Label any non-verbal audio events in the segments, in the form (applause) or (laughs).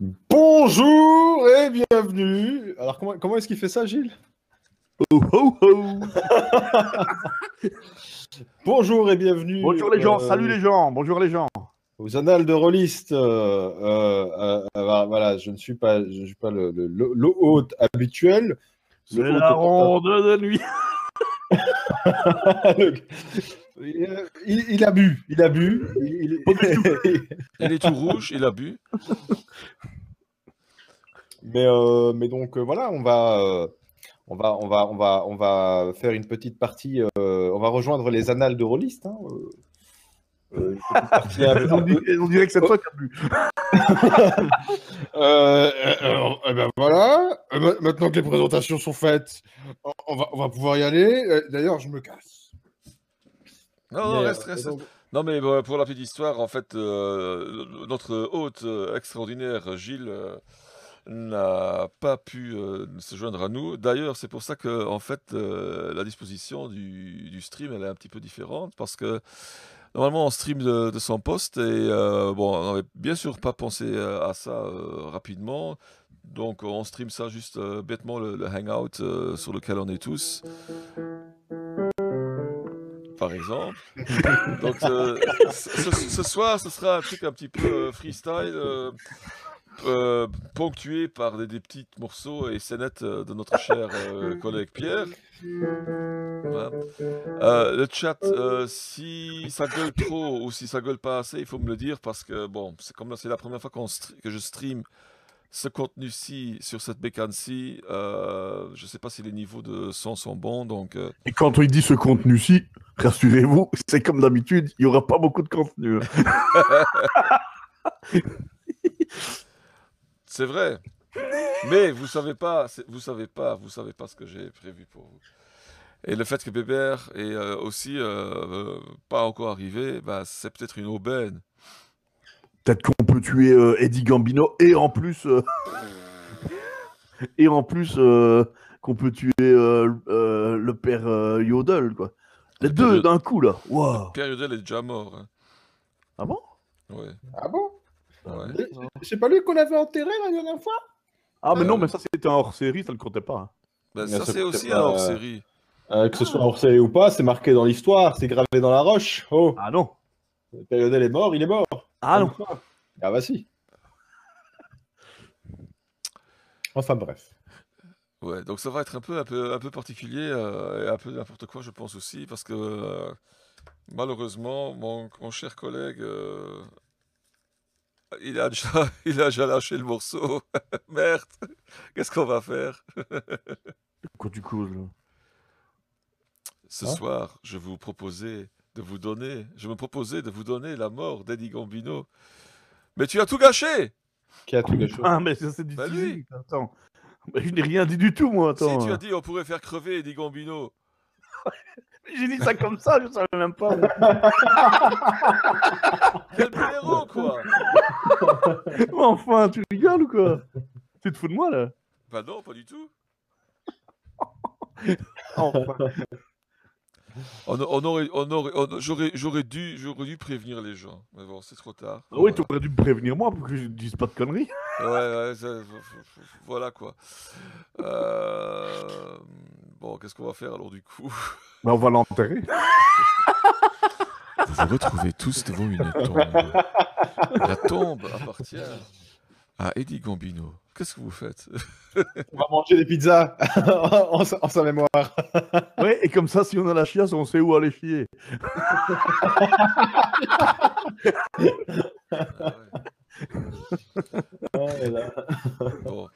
Bonjour et bienvenue. Alors, comment, comment est-ce qu'il fait ça, Gilles? Oh, oh, oh. Bonjour et bienvenue. Bonjour les gens, euh, salut les gens, bonjour les gens. Aux annales de Rollist. euh, euh, euh, voilà, je ne suis pas, je ne suis pas le, le, hôte habituel. C'est la ronde de nuit. (laughs) (laughs) Le- il, a bu, il a bu. il- il- (laughs) Il est tout rouge, il a bu. Mais, euh, mais donc euh, voilà, on va, euh, on va, on va, on va, on va faire une petite partie. euh, on va rejoindre les annales de Rollist. Hein, euh, euh, (laughs) On dirait, on dirait que c'est toi qui as bu. (laughs) Eh ben voilà. Ma- Maintenant que les présentations sont faites, on- va, on va pouvoir y aller. D'ailleurs, je me casse. Non, non, Mais, reste, euh, reste. donc- Non, mais bon, pour la petite histoire, en fait, euh, notre hôte euh, extraordinaire, Gilles, euh, n'a pas pu euh, se joindre à nous. D'ailleurs, c'est pour ça que, en fait, euh, la disposition du, du stream, elle est un petit peu différente, parce que normalement, on stream de, de son poste, et euh, bon, on n'avait bien sûr pas pensé à ça euh, rapidement. Donc, on stream ça juste euh, bêtement, le, le hangout euh, sur lequel on est tous. Par exemple. (laughs) Donc, euh, ce, ce soir, ce sera un truc un petit peu euh, freestyle, euh, euh, ponctué par des, des petits morceaux et scénettes de notre cher euh, collègue Pierre. Voilà. Euh, le chat, euh, si ça gueule trop ou si ça gueule pas assez, il faut me le dire parce que bon, c'est comme là, c'est la première fois que je stream ce contenu-ci sur cette bécane-ci. Euh, je sais pas si les niveaux de son sont bons, donc. euh, Et quand on dit ce contenu-ci, rassurez-vous, c'est comme d'habitude, il n'y aura pas beaucoup de contenu. (laughs) C'est vrai. Mais vous savez pas, vous savez pas, vous savez pas ce que j'ai prévu pour vous. Et le fait que Bébert est euh, aussi euh, euh, pas encore arrivé, bah, c'est peut-être une aubaine. Peut-être qu'on peut tuer euh, Eddie Gambino et en plus, (laughs) et en plus qu'on peut tuer le père Yodel, quoi. Les Le deux d'un coup, là. Pierre Yodel est déjà mort. hein. Ah bon? Ouais, Ah bon? Ouais. C'est- pas lui qu'on avait enterré la dernière fois? Ah, mais Euh, non, mais ça, c'était un hors-série, ça ne comptait pas. hein. Bah, Mais ça, ça c'est aussi pas, un euh, hors-série. Euh, Que ce soit hors série ou pas, c'est marqué dans l'histoire, c'est gravé dans la roche. Oh, Ah non. Périodel est mort, il est mort. Ah non. Ah bah si. (laughs) Enfin bref. Ouais, donc ça va être un peu, un peu, un peu particulier euh, et un peu n'importe quoi, je pense aussi, parce que euh, malheureusement, mon, mon cher collègue, euh, il, a déjà, (laughs) il a déjà lâché le morceau. (laughs) Merde, qu'est-ce qu'on va faire? Quoi tu causes, Ce Hein? soir, je vous proposais de vous donner, je me proposais de vous donner la mort d'Eddie Gambino. Mais tu as tout gâché! Qui a tout gâché? Ah, mais ça, c'est du Bah, lui. Attends. Mais je n'ai rien dit du tout, moi. Attends. Si tu as dit on pourrait faire crever Eddie Gambino. (laughs) J'ai dit ça comme ça, je savais même pas. Quel héros, quoi! (laughs) Mais enfin, tu rigoles ou quoi? Tu te fous de moi, là? Bah non, pas du tout. (laughs) Enfin. On, on aurait, on aurait, on- j'aurais, j'aurais dû, j'aurais dû prévenir les gens. Mais bon, c'est trop tard. Ah oui, tu aurais dû me prévenir, moi, pour que je dise pas de conneries. Ouais, ouais, ça- voilà quoi. Euh, Bon, qu'est-ce qu'on va faire alors du coup? Mais on va l'enterrer. Vous vous retrouvez tous devant une tombe. La tombe appartient à Eddie Gambino. Qu'est-ce que vous faites? On va manger des pizzas en, sa- en sa mémoire. Oui, et comme ça, si on a la chiasse, on sait où aller chier. (laughs) (laughs) Ah ouais. Bon.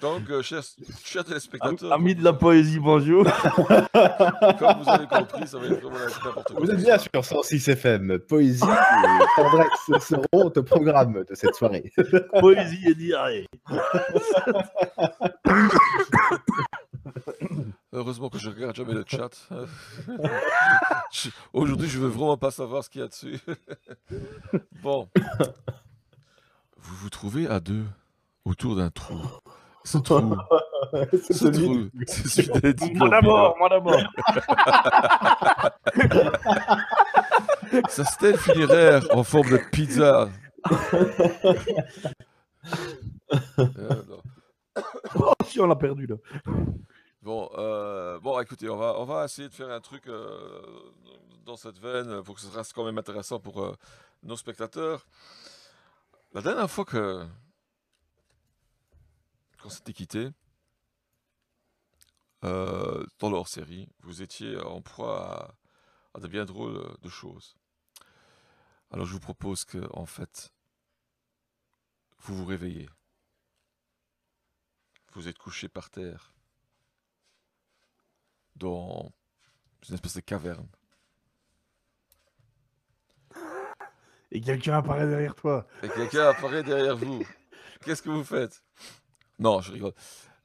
Donc, euh, chers, chers téléspectateurs, Ami de la poésie, bonjour. (laughs) comme vous avez compris, ça va être vraiment n'importe quoi. Vous êtes bien sur 106 FM. Poésie et tendresse seront au programme de cette soirée. (laughs) poésie et diarrhée. Heureusement que je regarde jamais le chat. (laughs) Aujourd'hui, je veux vraiment pas savoir ce qu'il y a dessus. Bon. Vous vous trouvez à deux autour d'un trou. Ce (laughs) trou, C'est ce celui trou, (laughs) c'est celui d'Eddie Moi Gambino. d'abord, moi d'abord. (laughs) Sa stèle funéraire en forme de pizza Euh, non. Oh, si, on l'a perdu là. Bon, euh, bon, écoutez, on va, on va essayer de faire un truc euh, dans cette veine pour que ce reste quand même intéressant pour euh, nos spectateurs. La dernière fois que qu'on s'était quitté euh, dans leur série, vous étiez en proie à, à de bien drôles de choses. Alors je vous propose que, en fait, vous vous réveillez. Vous êtes couché par terre dans une espèce de caverne. Et quelqu'un apparaît derrière toi. Et quelqu'un apparaît derrière vous. (laughs) Qu'est-ce que vous faites? Non, je rigole.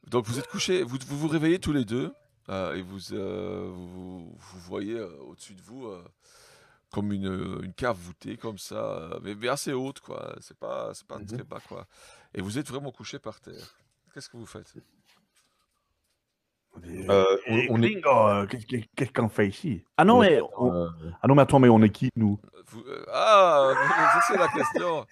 Donc vous êtes couché, vous vous, vous réveillez tous les deux euh, et vous, euh, vous, vous voyez euh, au-dessus de vous euh, comme une, une cave voûtée comme ça, euh, mais, mais assez haute quoi. C'est pas, c'est pas Mhm. très bas quoi. Et vous êtes vraiment couché par terre. Qu'est-ce que vous faites? Euh, on, est. Qu'est-ce qu'est- qu'est-ce qu'on fait ici? Ah non, mais on- ah non, mais attends, mais on est qui nous? Vous- Ah, (laughs) c'est la question.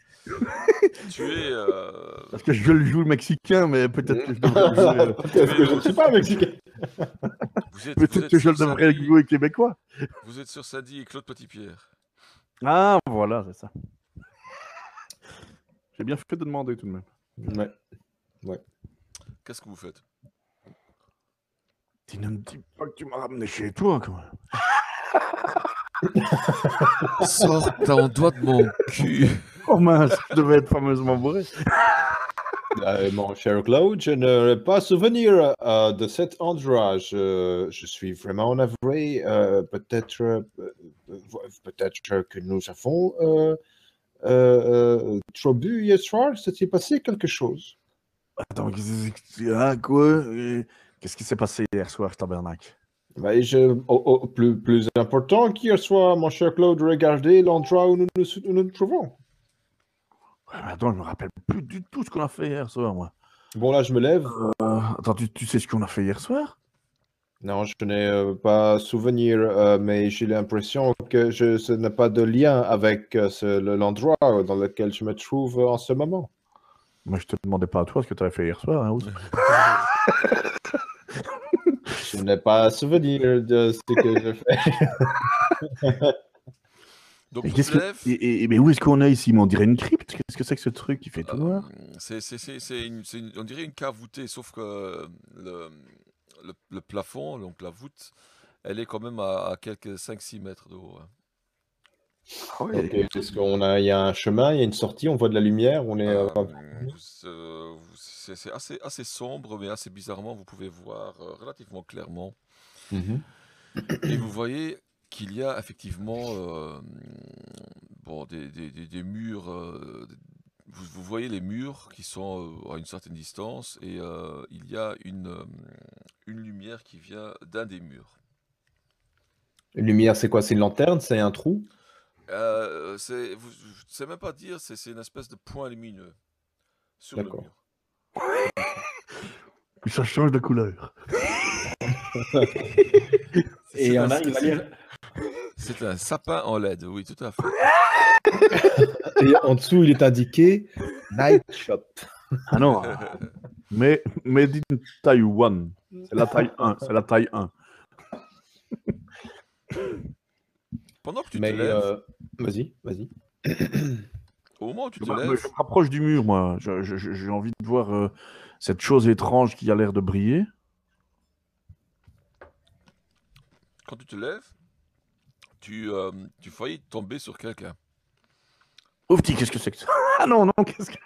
Tu es. euh, Parce que je le joue le mexicain, mais peut-être que je devrais le jouer, euh, Peut-être que je ne suis pas mexicain. peut-être que je le devrais jouer québécois. Vous êtes sur Sandy et Claude Petitpierre. Ah, voilà, c'est ça. J'ai bien fait de demander tout de même. Ouais. Qu'est-ce que vous faites? Tu ne me dis pas que tu m'as ramené chez toi, quand même. Sors ton doigt de mon cul. Oh mince, je devais être fameusement bourré. Euh, mon cher Claude, je n'ai pas souvenir euh, de cet endroit. Je, je suis vraiment navré. euh, peut-être, euh, euh, peut-être que nous avons euh, euh, euh, trop bu hier soir. S'est-il passé quelque chose? Attends, qu'est-ce que- ah, quoi? Euh, Qu'est-ce qui s'est passé hier soir, tabernacle Ben, je, au- au- plus, plus important qu'hier soir, mon cher Claude, regardez l'endroit où nous nous, où nous nous trouvons. Ouais, mais Attends, je me rappelle plus du tout ce qu'on a fait hier soir, moi. Bon, là, je me lève. Euh, attends, tu, tu sais ce qu'on a fait hier soir? Non, je n'ai euh, pas souvenir, euh, mais j'ai l'impression que je, ce n'a pas de lien avec euh, l'endroit dans lequel je me trouve en ce moment. Moi, je te demandais pas à toi ce que tu avais fait hier soir. Hein. (laughs) Je n'ai pas souvenir de ce que je fais. (laughs) Donc, Et que- lève. et, et- mais où est-ce qu'on est ici? Mais On dirait une crypte. Qu'est-ce que c'est que ce truc qui fait tout Euh, noir c'est, une- c'est une- on dirait une cave voûtée, sauf que le, le, le plafond, donc la voûte, elle est quand même à, à quelques 5-6 mètres de haut. hein. Ah ouais. Ok, Est-ce qu'on a, il y a un chemin, il y a une sortie, on voit de la lumière, on est. euh, Euh, vous- euh, c'est, c'est assez, assez sombre, mais assez bizarrement, vous pouvez voir euh, relativement clairement. mhm. Et vous voyez qu'il y a effectivement euh, bon, des, des- des- des murs. euh, vous, vous voyez les murs qui sont euh, à une certaine distance et euh, il y a une, euh, une lumière qui vient d'un des murs. Une lumière, c'est quoi? C'est une lanterne? C'est un trou? Euh, c'est, vous- je ne sais même pas dire, c'est, c'est une espèce de point lumineux sur le mur. (laughs) Ça change de couleur. (laughs) C'est Et un-. (laughs) C'est un sapin en LED, oui, tout à fait. Et en dessous, il est indiqué Night Shop. Ah non. mais Made in Taiwan. C'est la taille 1. C'est la taille 1. Pendant que tu Mais te lèves, euh, vas-y, vas-y. au moment où tu te Bah, lèves, je me rapproche du mur, moi. J'ai envie de voir euh, cette chose étrange qui a l'air de briller. quand tu te lèves, tu, euh, tu faillis tomber sur quelqu'un. Oh petit, qu'est-ce que c'est que ça? (laughs) Ah non, non, qu'est-ce que...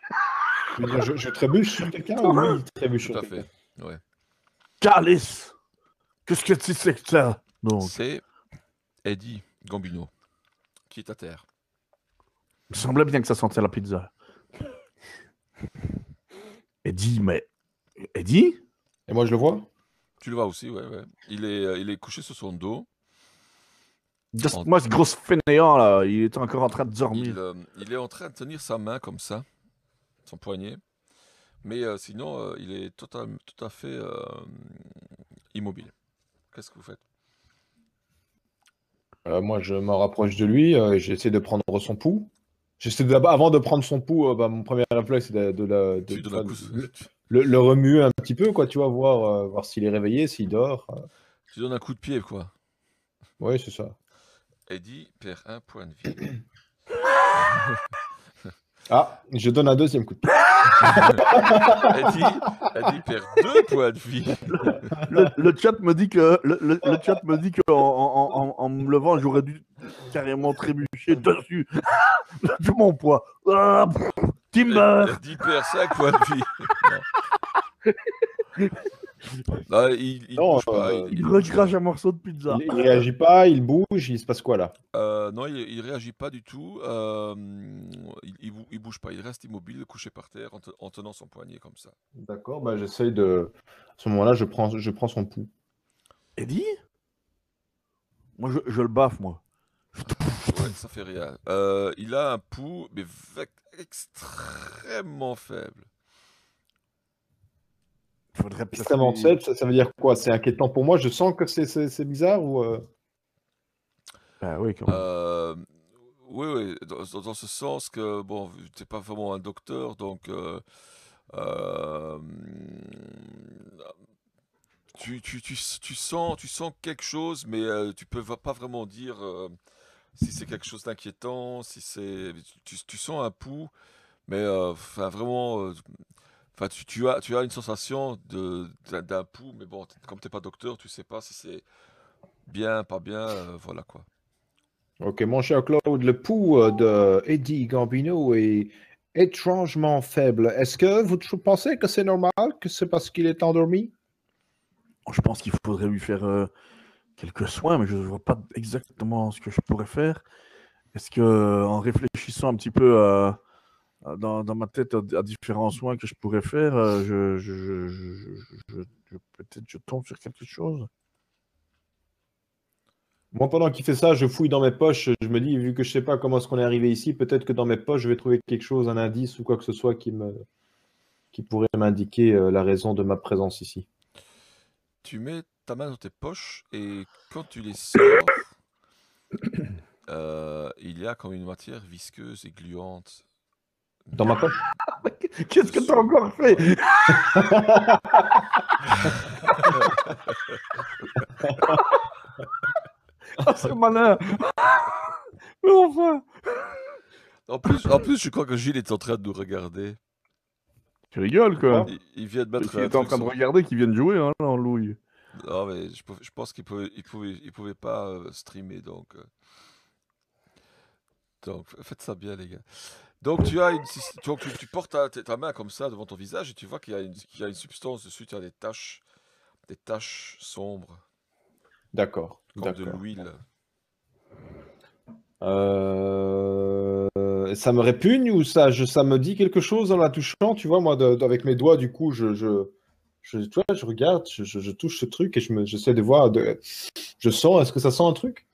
Je, je trébuche sur quelqu'un ou lui, il trébuche Tout sur à quelqu'un? fait. Ouais. Calice Qu'est-ce que c'est que ça? C'est Eddie Gambino qui est à terre. il me semblait bien que ça sentait la pizza. (laughs) Eddie, mais... Eddie? Et moi, je le vois Tu le vois aussi, ouais, ouais. Il est, euh, il est couché sur son dos. Just- En- Moi, ce gros fainéant, là, il est encore en train de dormir. Il, euh, il est en train de tenir sa main comme ça, son poignet. Mais euh, sinon, euh, il est total, tout à fait euh, immobile. Qu'est-ce que vous faites? Euh, Moi, je me rapproche de lui, euh, j'essaie de prendre son pouls. J'essaie avant de prendre son pouls, euh, bah, mon premier réflexe, c'est de, de la- de- le, le remuer un petit peu, quoi, tu vois, voir, euh, voir s'il est réveillé, s'il dort. tu donnes un coup de pied, quoi. Oui, c'est ça. Eddie perd un point de vie. (coughs) Ah, je donne un deuxième coup de pied. (coughs) Eddie, Eddie perd deux points de vie. Le, le chat me dit que le, le- le chat me dit que en, en- en- en me levant, j'aurais dû carrément trébucher dessus (laughs) de mon poids. Ah, Timber. Eddie perd cinq points de vie. (laughs) Non, il, il Non, bouge pas. euh, il- Il recrache un morceau de pizza. Il, il réagit pas, il bouge, il se passe quoi là? Euh, non, il, il réagit pas du tout. euh, il, il, bou- il bouge pas. Il reste immobile, couché par terre, en, te- en tenant son poignet comme ça. D'accord, bah j'essaye de. À ce moment-là, je prends, je prends son pouls. Eddie? Moi, je, je le baffe, moi. Ouais, ça fait rien. Euh, il a un pouls, mais extrêmement faible. Faudrait peut-être Extrêmement ça, ça veut dire quoi? C'est inquiétant pour moi? Je sens que c'est- c'est c'est bizarre ou. euh, Ah oui, quand même. Euh, oui, oui, dans, dans- ce sens que, bon, tu n'es pas vraiment un docteur, donc euh, euh, tu, tu, tu, tu sens, tu sens quelque chose, mais euh, tu peux va- pas vraiment dire euh, si c'est quelque chose d'inquiétant, si c'est... Tu, tu sens un pouls, mais euh, enfin, vraiment... Enfin, tu, tu as, tu as une sensation de, d'un, d'un pouls, mais bon, comme tu n'es pas docteur, tu sais pas si c'est bien, pas bien, euh, voilà quoi. Ok, mon cher Claude, le pouls euh, de Eddie Gambino est étrangement faible. Est-ce que vous pensez que c'est normal, que c'est parce qu'il est endormi? Je pense qu'il faudrait lui faire euh, quelques soins, mais je ne vois pas exactement ce que je pourrais faire. Est-ce que, en réfléchissant un petit peu à- à- dans, dans ma tête à, à différents soins que je pourrais faire, euh, je, je- je- je- je- je- peut-être je tombe sur quelque chose. Moi, pendant qu'il fait ça, je fouille dans mes poches. Je me dis, vu que je sais pas comment est-ce qu'on est arrivé ici, peut-être que dans mes poches, je vais trouver quelque chose, un indice ou quoi que ce soit qui me qui pourrait m'indiquer euh, la raison de ma présence ici. Tu mets ta main dans tes poches et quand tu les sors, (coughs) euh, il y a comme une matière visqueuse et gluante. Dans ma poche (laughs) Qu'est-ce que tu as encore fait? (laughs) Ah, C'est malin Mais enfin En plus, en plus, je crois que Gilles est en train de nous regarder. Tu rigoles, quoi Il, il vient de mettre Tu un es en train de sur- regarder qu'ils viennent jouer, hein, là, en louille. Non, mais je, pense qu'il pouvait, il pouvait, il pouvait pas euh, streamer, donc. euh. Donc, faites ça bien, les gars. Donc, tu as une, donc, tu, tu portes ta, ta main comme ça devant ton visage et tu vois qu'il y a une, qu'il y a une substance dessus. Tu as des taches, des taches sombres, D'accord. comme de l'huile. Euh, Ça me répugne ou ça, je, ça me dit quelque chose en la touchant, tu vois, moi, de- de- avec mes doigts, du coup, je, je, je, tu vois, je regarde, je touche ce truc et je me, j'essaie de voir, de, je sens, est-ce que ça sent un truc?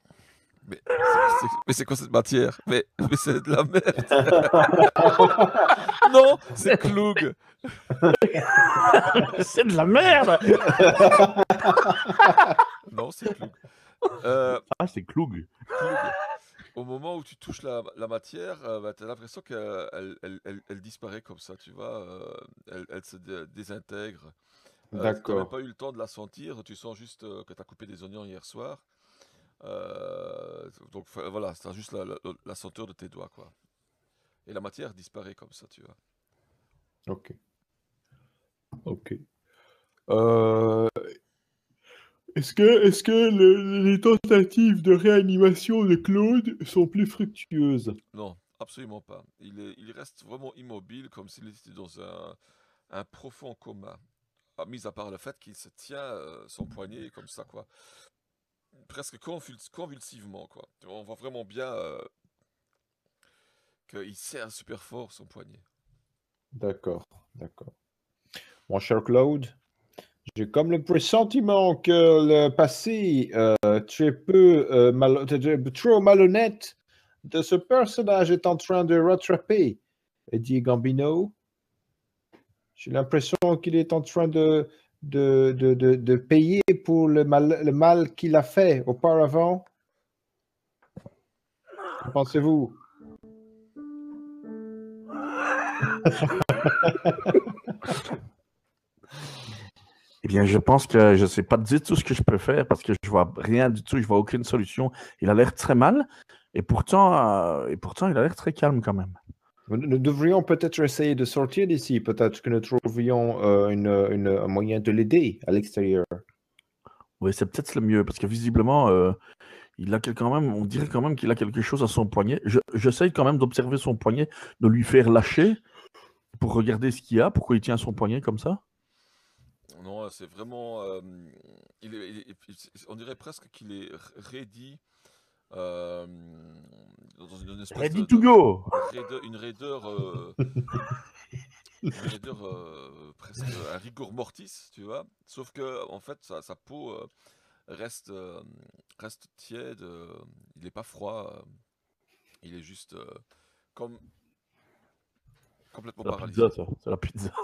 Mais c'est- c'est mais c'est quoi cette matière? Mais, mais c'est de la merde. (laughs) non, c'est Klug. C'est de la merde (laughs) Non, c'est Klug. Euh, Ah, c'est. Klug. Au moment où tu touches la, la matière, tu as l'impression qu'elle elle, elle- elle- elle disparaît comme ça, tu vois. euh, elle, elle se dé- désintègre. Euh, tu n'avais D'accord. pas eu le temps de la sentir, tu sens juste euh, que tu as coupé des oignons hier soir. Euh, donc voilà, c'est juste la, la, la senteur de tes doigts, quoi. Et la matière disparaît comme ça, tu vois. Ok. Ok. Euh, Est-ce que, est-ce que le- les tentatives de réanimation de Claude sont plus fructueuses? Non, absolument pas. Il, est, il reste vraiment immobile, comme s'il était dans un, un profond coma. Ah, mis à part le fait qu'il se tient euh, son poignet comme ça, quoi. Presque convuls- convulsivement, quoi. On voit vraiment bien euh, qu'il serre super fort son poignet. D'accord, d'accord. Mon cher Claude, j'ai comme le pressentiment que le passé, euh, tu es peu, euh, trop malhonnête de ce personnage est en train de rattraper Eddie Gambino. J'ai l'impression qu'il est en train de, de, de, de, payer pour le mal, le mal qu'il a fait auparavant? Pensez-vous? Eh bien, je pense que je ne sais pas du tout ce que je peux faire parce que je vois rien du tout, je vois aucune solution. Il a l'air très mal et pourtant, euh, et pourtant il a l'air très calme quand même. Nous devrions peut-être essayer de sortir d'ici. Peut-être que nous trouvions euh, une, une- un moyen de l'aider à l'extérieur. Oui, c'est peut-être le mieux parce que visiblement, euh, il a quand même, on dirait quand même qu'il a quelque chose à son poignet. Je- J'essaye quand même d'observer son poignet, de lui faire lâcher pour regarder ce qu'il y a, pourquoi il tient son poignet comme ça? Non, c'est vraiment. euh, il est- il est- il- on dirait presque qu'il est ready. Euh, dans une, une espèce Ready de- to de- go raideur- une raideur, euh, (laughs) une raideur, euh, presque un rigor mortis, tu vois. Sauf que en fait, sa, sa peau euh, reste, euh, reste tiède. euh, il n'est pas froid. il est juste comme complètement C'est la paralysé. pizza, ça. C'est la pizza. ça.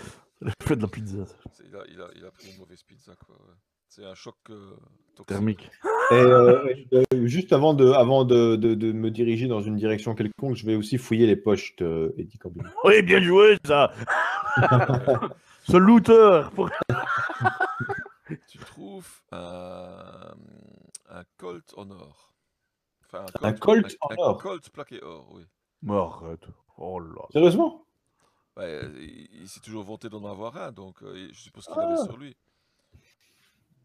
(laughs) La pizza. ça. Il a, il, a, il a pris une mauvaise pizza, quoi. ouais. C'est un choc euh. Thermique. Et euh, euh, juste avant, de, avant de, de- de me diriger dans une direction quelconque, je vais aussi fouiller les poches de Eddie Corbin. (laughs) Oui, bien joué, ça (laughs) Ce looter pour- (laughs) Tu trouves un, un colt en or. Enfin, Un colt en un or colt plaqué or, oui. Arrête. Oh là. Sérieusement? Ouais, il, il s'est toujours vanté d'en avoir un, donc je suppose qu'il Ah. l'avait sur lui.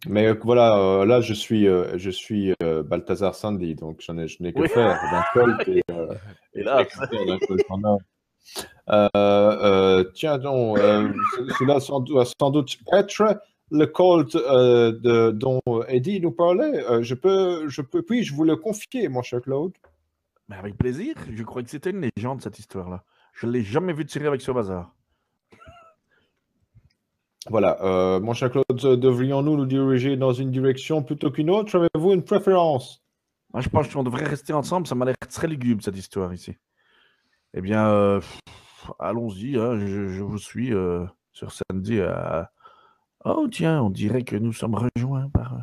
Mais euh, voilà, euh, là je suis, euh, je suis Balthazar Sandy, donc j'en ai, je n'ai que Oui. faire d'un colt et, (laughs) Et là, tiens donc, ce- cela doit sans doute être le colt de, dont Eddie nous parlait. Je peux, je peux, puis-je vous le confier, mon cher Claude? Mais avec plaisir. Je croyais que c'était une légende, cette histoire-là. Je ne l'ai jamais vu tirer avec ce bazar. Voilà, euh, mon cher Claude, devrions-nous nous diriger dans une direction plutôt qu'une autre? Avez-vous une préférence? Moi, je pense qu'on devrait rester ensemble. Ça m'a l'air très lugubre, cette histoire ici. Eh bien, euh, allons-y. hein, je, je vous suis euh, sur samedi. à- Oh, tiens, on dirait que nous sommes rejoints par.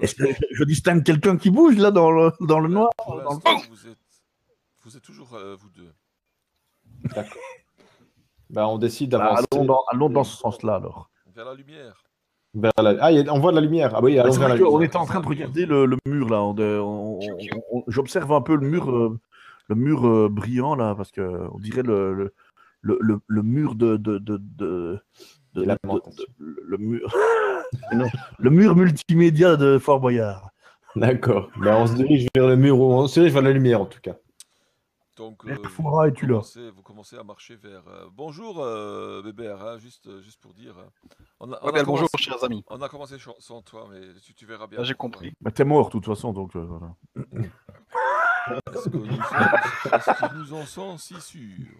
Est-ce que je, distingue quelqu'un qui bouge là dans le, dans le noir dans le- vous êtes, vous êtes toujours euh, vous deux. Ben, On décide Bah, d'avancer allons, dans, allons dans ce sens-là alors. Vers la lumière. vers la... Ah, a- on voit de la lumière. Ah oui, allons vers la lumière. était en train de regarder le, le mur là. on- on- on- on- J'observe un peu le mur, euh, le mur euh, brillant là, parce que on dirait le, le, le, mur de, de, de, de- de- le, le mur, (laughs) Non, le mur multimédia de Fort Boyard. D'accord. Ben, on se dirige vers le mur, on se dirige vers la lumière en tout cas. Donc, euh, commencez, vous commencez à marcher vers. euh, bonjour, euh, Bébert, hein, juste, juste pour dire. On a, on Ouais, a bien, bonjour, commencé- chers amis. On a commencé sans toi, mais tu, tu verras bien. Ah, J'ai compris. Bah, T'es mort de toute façon, donc euh, voilà. Est-ce que, nous en sommes si sûrs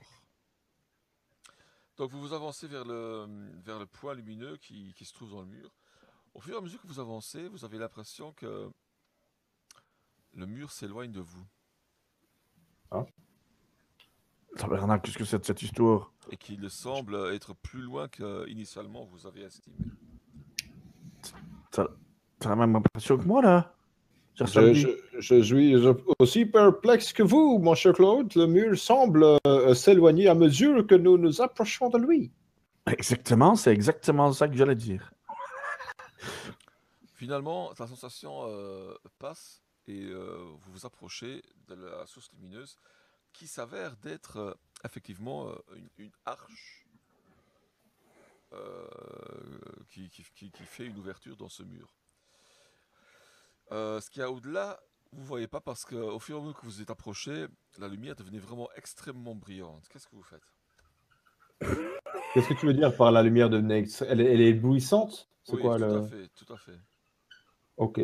Donc vous vous avancez vers le, vers le point lumineux qui, qui se trouve dans le mur. Au fur et à mesure que vous avancez, vous avez l'impression que le mur s'éloigne de vous Tabarnak, qu'est-ce que c'est de cette histoire? Et qu'il semble être plus loin qu'initialement vous avez estimé. T'as la même impression que moi là Je, Samedi je- je suis aussi perplexe que vous, mon cher Claude. Le mur semble euh, s'éloigner à mesure que nous nous approchons de lui. Exactement, c'est exactement ça que j'allais dire. Finalement, la sensation euh, passe et euh, vous vous approchez de la source lumineuse qui s'avère d'être euh, effectivement euh, une, une arche qui, qui- qui- qui fait une ouverture dans ce mur. Ce qu'il y a au-delà, vous ne voyez pas parce qu'au fur et à mesure que vous êtes approché, la lumière devenait vraiment extrêmement brillante. Qu'est-ce que vous faites? Qu'est-ce que tu veux dire par la lumière de Nex elle, est- elle est éblouissante? C'est Oui, quoi tout le... à fait, tout à fait. Ok.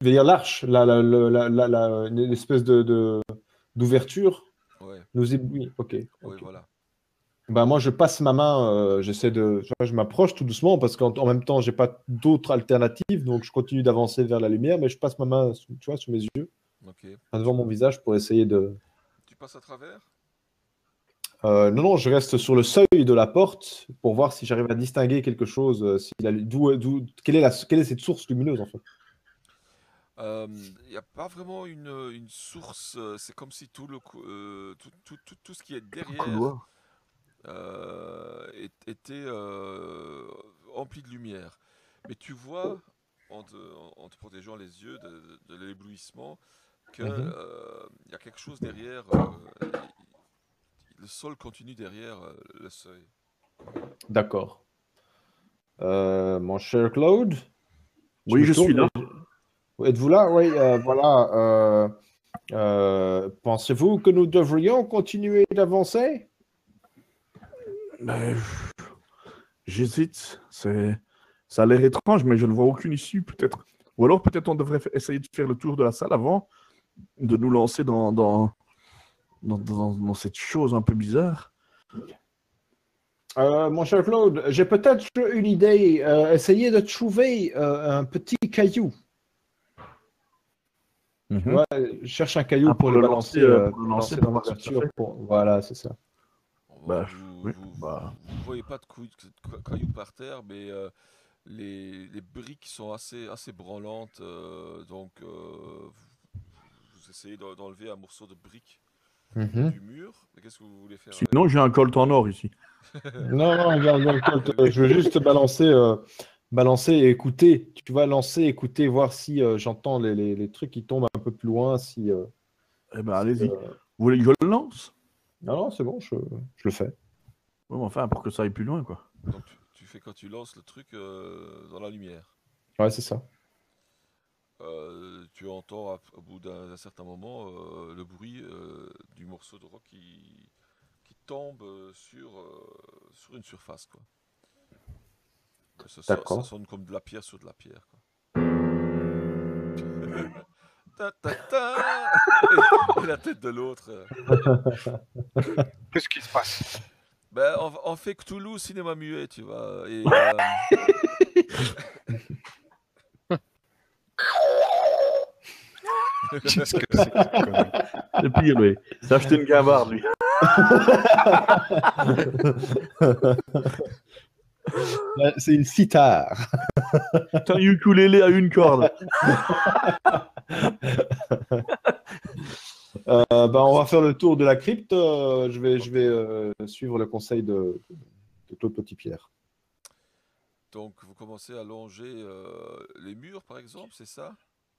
Veux dire l'arche, la, la, la, la, la- la- une espèce de, d'ouverture Ouais, nous éblouit. Ok. oui, ok. voilà. Bah, moi, je passe ma main, euh, j'essaie de. Je m'approche tout doucement parce qu'en en même temps, j'ai pas d'autres alternatives, donc je continue d'avancer vers la lumière, mais je passe ma main, sous- tu vois, sous mes yeux, devant mon visage pour essayer de. Tu passes à travers? Euh, non, non, je reste sur le seuil de la porte pour voir si j'arrive à distinguer quelque chose. euh, si la- d'où, d'où- quelle, est la, quelle est cette source lumineuse en fait Il n'y a pas vraiment une, une source. euh, C'est comme si tout, le, cou- euh, tout, tout, tout, tout ce qui est derrière euh, était euh, empli de lumière. Mais tu vois, en te, en te protégeant les yeux de, de- de l'éblouissement, qu'il Mhm. y a quelque chose derrière. euh, le sol continue derrière euh, le seuil. D'accord. Euh, mon cher Claude Oui, je suis là. Êtes-vous là? Oui, euh, voilà. euh, euh, Pensez-vous que nous devrions continuer d'avancer? Ben, J'hésite. C'est, ça a l'air étrange, mais je ne vois aucune issue, peut-être. Ou alors, peut-être, on devrait essayer de faire le tour de la salle avant de nous lancer dans, dans, dans, dans- dans cette chose un peu bizarre. Euh, Mon cher Claude, j'ai peut-être une idée. Euh, essayez de trouver euh, un petit caillou. Mhm. Je cherche un caillou Ah, pour, pour le balancer, lancer, euh, euh, pour le balancer lancer dans l'ouverture. pour- Voilà, c'est ça. Bah, vous, oui, vous- bah. vous voyez pas de couilles- de cailloux par terre, mais euh, les, les briques sont assez, assez branlantes. euh, donc, euh, vous, vous essayez d'en- d'enlever un morceau de brique Mhm. du mur. Mais qu'est-ce que vous voulez faire avec Sinon, j'ai un colt en or ici. (laughs) Non, non, regarde, euh, je veux juste balancer, euh, balancer et écouter. Tu vas lancer, écouter, voir si euh, j'entends les, les- les trucs qui tombent un peu plus loin. Si, euh, Eh ben, allez-y. euh, Vous voulez que je le lance? Non, non, c'est bon, je, je le fais. Oui, mais Enfin, pour que ça aille plus loin, quoi. Donc, tu, tu fais quand tu lances le truc euh, dans la lumière. Ouais, c'est ça. Euh, tu entends à- au bout d'un certain moment euh, le bruit euh, du morceau de roc qui, qui tombe sur, euh, sur une surface. Quoi. Ça, ça- sonne comme de la pierre sur de la pierre. Quoi. (laughs) Ta, ta, ta. (laughs) Et, la tête de l'autre. Qu'est-ce qui se passe? Ben, on, on fait Cthulhu cinéma muet, tu vois. Et, euh, (laughs) Qu'est-ce que c'est que C'est pire, lui. C'est acheté une gavarde, lui. (laughs) C'est une cithare. C'est un ukulélé à une corde. (laughs) Euh, bah, on va faire le tour de la crypte. euh, je vais, je vais euh, suivre le conseil de, de Claude Petitpierre. donc, vous commencez à longer euh, les murs, par exemple, c'est ça?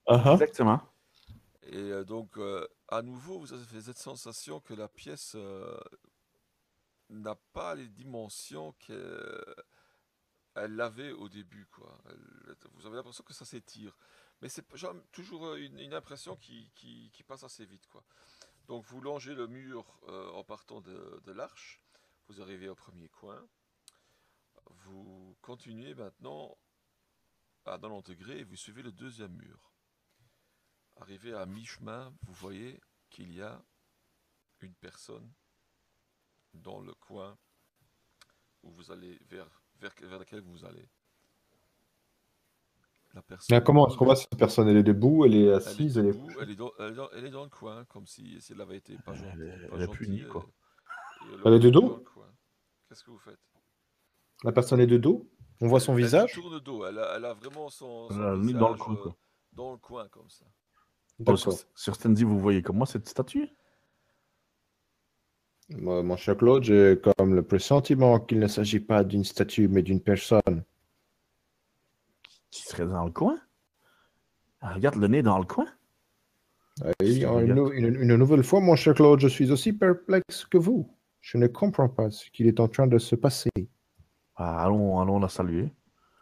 Uh-huh. Exactement. Et euh, donc, euh, à nouveau, vous avez cette sensation que la pièce euh, n'a pas les dimensions qu'elle elle avait au début. Quoi. Vous avez l'impression que ça s'étire. Mais c'est toujours euh, une, impression qui, passe assez vite. Quoi. Donc, vous longez le mur euh, en partant de, de l'arche. Vous arrivez au premier coin. Vous continuez maintenant à 90 degrés et vous suivez le deuxième mur. Arrivé à mi-chemin, vous voyez qu'il y a une personne dans le coin où vous allez vers, vers, vers laquelle vous allez. La personne. Mais comment est-ce qu'on voit cette personne Elle est debout, elle est Elle est assise, elle est. debout, elle est, dans, elle, est dans, elle est dans le coin, comme si, si elle avait été pas Elle gentille. elle est gentille, punie, quoi. et Elle est de dos dans. Qu'est-ce que vous faites? La personne est de dos? On voit son Elle- visage? Elle tourne dos, elle a, elle a vraiment son, son Elle a mis dans le visage, coin, euh, quoi. dans le coin, comme ça. Sur, sur Stanley, vous voyez comme moi cette statue? Moi, mon cher Claude, j'ai comme le pressentiment qu'il ne s'agit pas d'une statue, mais d'une personne. qui serait dans le coin? Ah, Regarde le nez dans le coin. Que une, nouvelle fois, mon cher Claude, je suis aussi perplexe que vous. Je ne comprends pas ce qu'il est en train de se passer. Ah, allons, allons la saluer.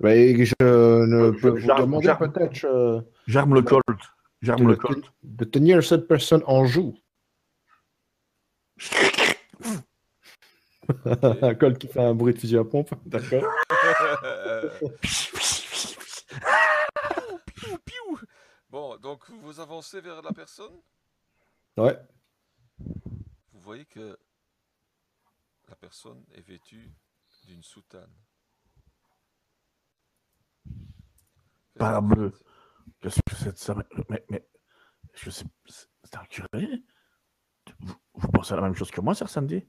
Je ne Je- peux vous j'arme- demander peut-être euh, J'arme le colt. J'arme le colt. de tenir cette personne en joue. (laughs) (laughs) Un col qui fait un bruit de fusil à pompe. D'accord. Piou, (laughs) piou. Bon, donc vous avancez vers la personne? Ouais. Vous voyez que la personne est vêtue d'une soutane. Parbleu. Qu'est-ce que c'est de ça Mais, mais, je sais, c'est c'est un curé vous, vous pensez à la même chose que moi, Sir Sandy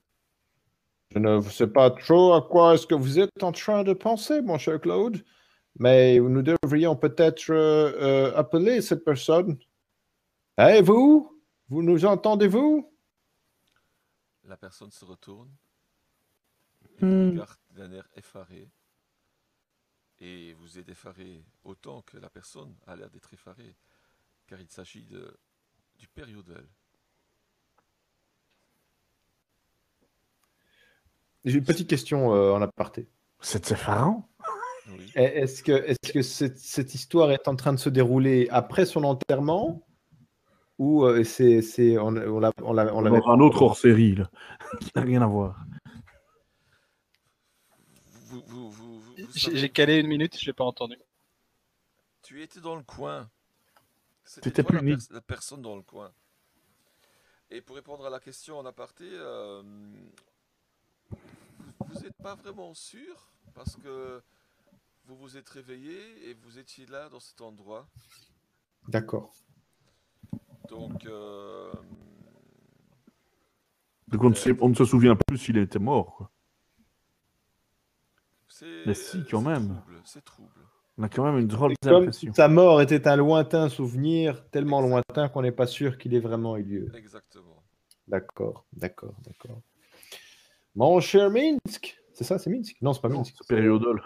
Je ne sais pas trop à quoi est-ce que vous êtes en train de penser, mon cher Claude, mais nous devrions peut-être euh, euh, appeler cette personne. Et vous? Vous nous entendez-vous? La personne se retourne et Hmm. vous regarde d'un air effaré. Et vous êtes effaré autant que la personne a l'air d'être effarée, car il s'agit de, du père J'ai une petite question euh, en aparté. C'est effarant. Oui. Et Est-ce que, cette, cette histoire est en train de se dérouler après son enterrement ou euh, c'est, on, on, l'a- on, l'a- on On l'avait aura un autre hors série, là, (laughs) qui n'a rien à voir. Vous, vous, vous, vous- vous J'ai savez- j'ai calé une minute, je l'ai pas entendu. Tu étais dans le coin. T'étais toi la, pers- la personne dans le coin. Et pour répondre à la question en aparté, euh, vous n'êtes pas vraiment sûr parce que vous vous êtes réveillé et vous étiez là dans cet endroit. D'accord. Donc, euh, Donc on ne, sait- on ne se souvient plus s'il était mort. quoi. Mais si, quand même. C'est trouble. On a quand même une drôle d'impression. si sa mort était un lointain souvenir, tellement lointain qu'on n'est pas sûr qu'il ait vraiment eu lieu. Exactement. D'accord, d'accord, d'accord. Mon cher Minsk, c'est ça, c'est Minsk? Non, c'est pas Minsk. c'est Périodol.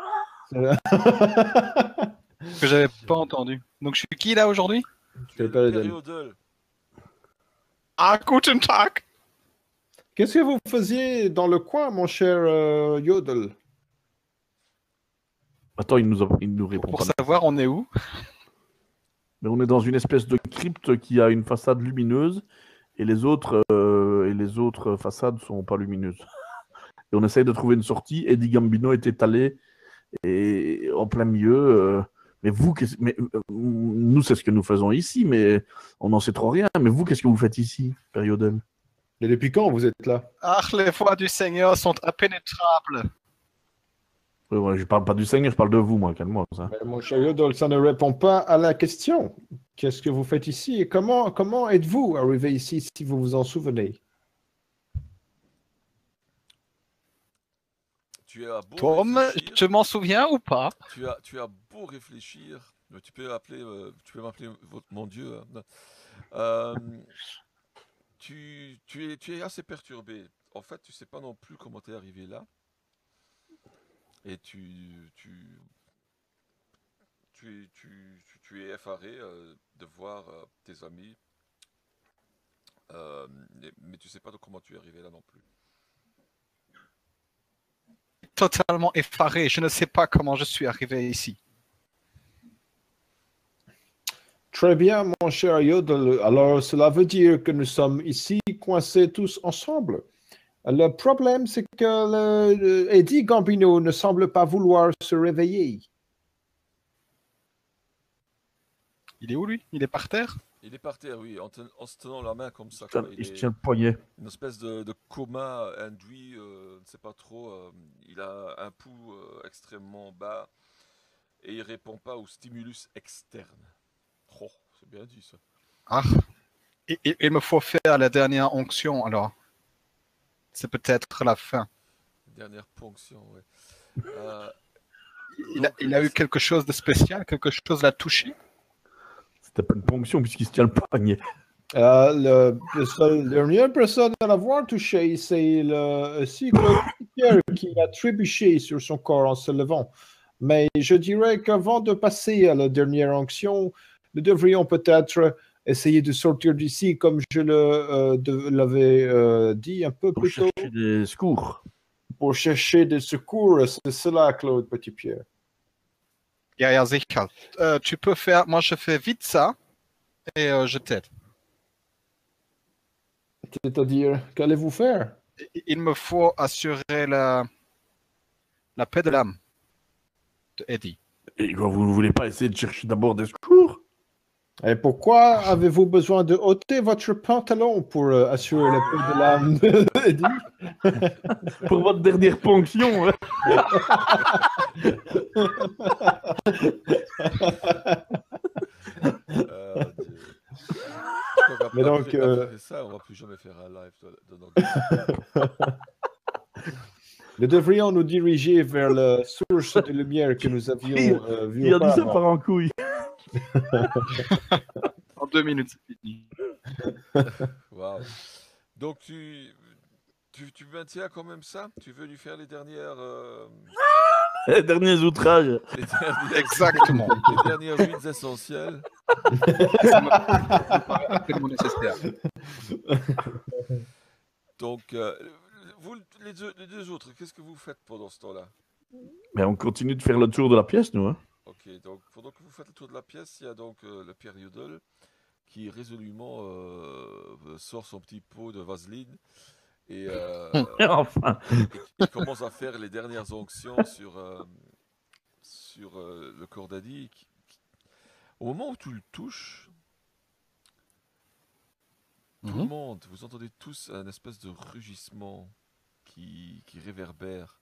(laughs) Que j'avais pas entendu. Donc je suis qui là aujourd'hui? Yodel. Yodel. Ah, guten Tag Qu'est-ce que vous faisiez dans le coin, mon cher euh, Yodel? Attends, il nous, a- il nous répond Pour pas. savoir on est où? Mais on est dans une espèce de crypte qui a une façade lumineuse et les autres, euh, et les autres façades sont pas lumineuses. Et on essaye de trouver une sortie. Eddie Gambino est étalé et en plein milieu. euh, mais vous, mais, euh, nous, c'est ce que nous faisons ici, mais on n'en sait trop rien. Mais vous, qu'est-ce que vous faites ici, Périodel Et depuis quand vous êtes là Ah, les voies du Seigneur sont impénétrables. Ouais, ouais, Je parle pas du Seigneur, je parle de vous, moi, calme-moi. Mon cher Yodel, ça ne répond pas à la question. Qu'est-ce que vous faites ici et comment, comment êtes-vous arrivé ici si vous vous en souvenez? Tu as beau Tom, réfléchir- je m'en souviens ou pas tu as, tu as beau réfléchir, tu peux appeler, euh, tu peux m'appeler mon Dieu. hein. Euh, tu, tu es, tu es assez perturbé. En fait, tu sais pas non plus comment tu es arrivé là. Et tu, tu, tu, tu, es effaré euh, de voir tes amis. Euh, mais- tu sais pas comment tu es arrivé là non plus. Totalement effaré, je ne sais pas comment je suis arrivé ici. Très bien, mon cher Yodel. Alors, cela veut dire que nous sommes ici coincés tous ensemble. Le problème, c'est que le- Eddie Gambino ne semble pas vouloir se réveiller. Il est où lui? Il est par terre? Il est par terre, oui, en, ten- en se tenant la main comme ça. Il Il se est- tient le poignet. une espèce de, de coma induit, euh, ne sais pas trop. euh, il a un pouls euh, extrêmement bas et il répond pas au stimulus externe. Oh, c'est bien dit ça. Ah. Il, il- me faut faire la dernière onction alors. C'est peut-être la fin. Dernière ponction. Euh, Il a, il a eu quelque chose de spécial, quelque chose l'a touché. C'était pas une ponction puisqu'il se tient le poignet. Euh, le, le seul- la dernière personne à l'avoir touché, c'est le cycle Pierre qui a trébuché sur son corps en se levant. Mais je dirais qu'avant de passer à la dernière onction, nous devrions peut-être essayer de sortir d'ici, comme je euh, l'avais euh, dit un peu Pour plus tôt, chercher des secours. pour chercher des secours. C'est cela, Claude Petit-Pierre. Ja, ja, sicher. Euh, tu peux faire, moi je fais vite ça et euh, je t'aide. C'est-à-dire, qu'allez-vous faire? Il me faut assurer la, la paix de l'âme de Eddie. Et quoi, vous ne voulez pas essayer de chercher d'abord des secours? Et pourquoi avez-vous besoin de ôter votre pantalon pour euh, assurer la paix de l'âme (laughs) d'Eddie (laughs) Pour votre dernière ponction hein. euh, (laughs) Dieu. Mais donc, euh, ça, on va plus jamais faire un live (laughs) de, de nos gars. Nous devrions nous diriger vers la source de lumière que nous avions euh, vue Il a dit ça par en couille. (laughs) En deux minutes, c'est fini. (laughs) Waouh. Donc tu, tu, tu maintiens quand même ça? Tu veux lui faire les dernières, euh, (laughs) Les derniers outrages. les Exactement. les dernières huiles essentielles Ça me paraît absolument nécessaire. Donc, euh, vous, les deux, les deux autres, qu'est-ce que vous faites pendant ce temps-là? Mais on continue de faire le tour de la pièce, nous. Hein. Ok, donc pendant que vous faites le tour de la pièce, il y a donc euh, le Pierre Yodel qui résolument euh, sort son petit pot de vaseline et euh, (laughs) enfin. il commence à faire les dernières onctions sur, euh, sur euh, le corps d'Adi. Au moment où tu le touches, tout le Mhm. monde, vous entendez tous un espèce de rugissement qui, qui réverbère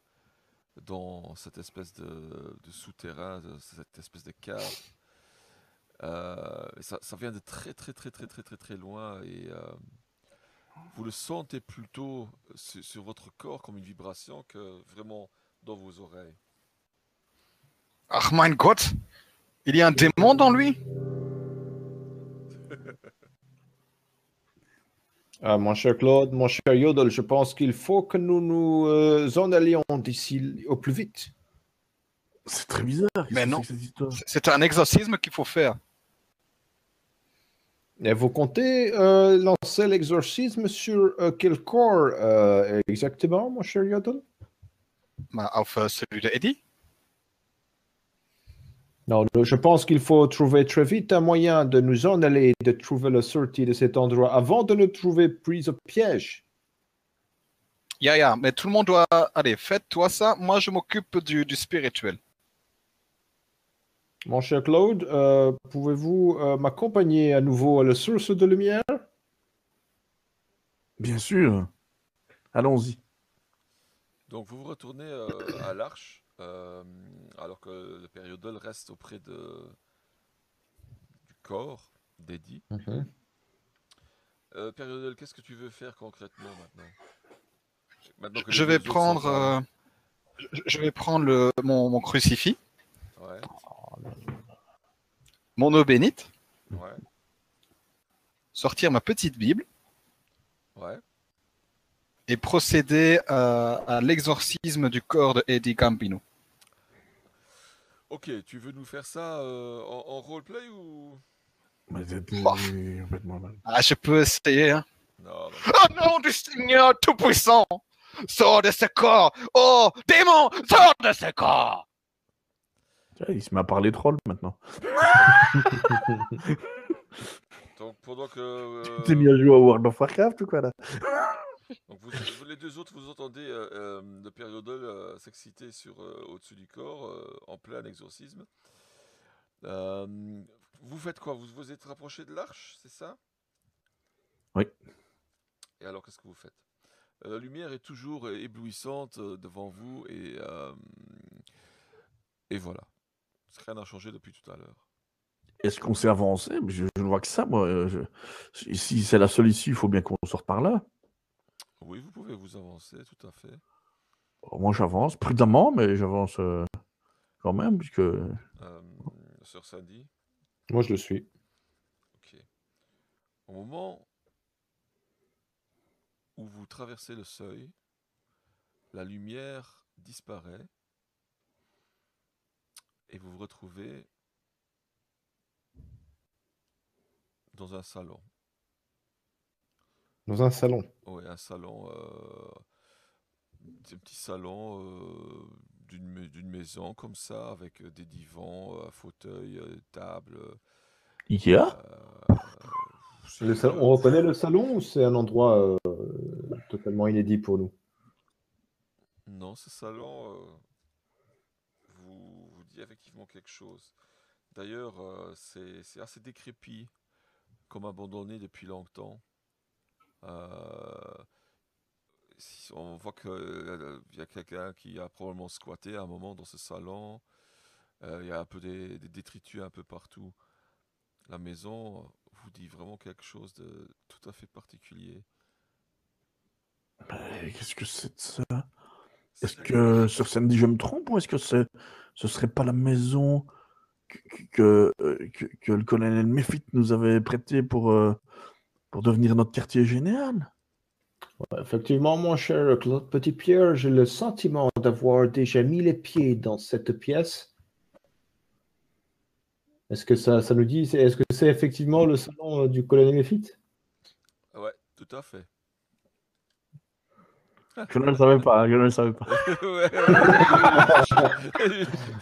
dans cette espèce de, de souterrain, de cette espèce de cave. Euh, et ça, ça vient de très très très très très très très loin et euh, vous le sentez plutôt sur, sur votre corps comme une vibration que vraiment dans vos oreilles. Ach mein Gott, il y a un démon dans lui? (laughs) Ah, mon cher Claude, mon cher Yodel, je pense qu'il faut que nous nous euh, en allions d'ici au plus vite. C'est très bizarre. Mais non. C'est un exorcisme qu'il faut faire. Vous comptez euh, lancer l'exorcisme sur euh, quel corps euh, exactement, mon cher Yodel? Bah, Auf euh, celui de Eddie? Non, le- je pense qu'il faut trouver très vite un moyen de nous en aller, de trouver la sortie de cet endroit avant de nous trouver pris au piège. Ya, ya, mais tout le monde doit... Allez, faites-toi ça. Moi, je m'occupe du, du spirituel. Mon cher Claude, euh, pouvez-vous euh, m'accompagner à nouveau à la source de lumière? Bien sûr. Allons-y. Donc vous vous retournez euh, à l'arche, euh, alors que le périodol reste auprès de, du corps d'Eddie. Euh, périodol, qu'est-ce que tu veux faire concrètement maintenant? Maintenant que les Je vais prendre... là. euh, je- Je vais prendre le, mon, mon crucifix, Ouais, mon eau bénite, ouais, sortir ma petite Bible ouais. et procéder à, à l'exorcisme du corps de Eddie Gambino. Ok, tu veux nous faire ça euh, en, en roleplay ou? Oh. mal. Ah, je peux essayer, hein. Non, nom du Seigneur Tout-Puissant, sors de ce corps. Oh, démon, sors de ce corps. Il se met à parler troll maintenant. (laughs) Donc pendant que euh, T'es mis à jouer à World of Warcraft ou quoi là? (laughs) Donc vous, vous- les deux autres, vous entendez euh, euh, le périodol euh, s'exciter sur euh, au-dessus du corps en plein exorcisme. Vous faites quoi? Vous vous êtes rapproché de l'arche, c'est ça? Oui. Et alors qu'est-ce que vous faites? La lumière est toujours éblouissante devant vous et et voilà. Rien n'a changé depuis tout à l'heure. Est-ce qu'on s'est avancé? Je, je ne vois que ça, moi. euh, je- Si c'est la seule issue, il faut bien qu'on sorte par là. Oui, vous pouvez vous avancer, tout à fait. Bon, moi, j'avance prudemment, mais j'avance euh, quand même, puisque Euh, Sœur Sandy. Moi, je le suis. Ok. Au moment où vous traversez le seuil, la lumière disparaît et vous vous retrouvez dans un salon. Dans un salon. Oui, un salon, euh, un petit salon euh, d'une mai- d'une maison comme ça, avec euh, des divans, euh, un fauteuil, euh, des tables. euh, Ikea c'est- Le salon- On reconnaît le salon ou c'est un endroit euh, totalement inédit pour nous? Non, ce salon euh, effectivement quelque chose. D'ailleurs, euh, c'est assez décrépit, comme abandonné depuis longtemps. Euh, on voit qu'il y a quelqu'un qui a probablement squatté à un moment dans ce salon. Euh, Il y a un peu des, des détritus un peu partout. La maison vous dit vraiment quelque chose de tout à fait particulier. Mais Qu'est-ce que c'est de ça? Est-ce que sur Sandy, je me trompe ou est-ce que c'est, ce serait pas la maison que, que, que, que le colonel Méfit nous avait prêtée pour, euh, pour devenir notre quartier général? Ouais, effectivement, mon cher Claude Petit-Pierre, j'ai le sentiment d'avoir déjà mis les pieds dans cette pièce. Est-ce que ça, ça nous dit, c'est- est-ce que c'est effectivement le salon euh, du colonel Méfit Ouais, tout à fait. Je ne le savais pas, je ne le savais pas. (laughs)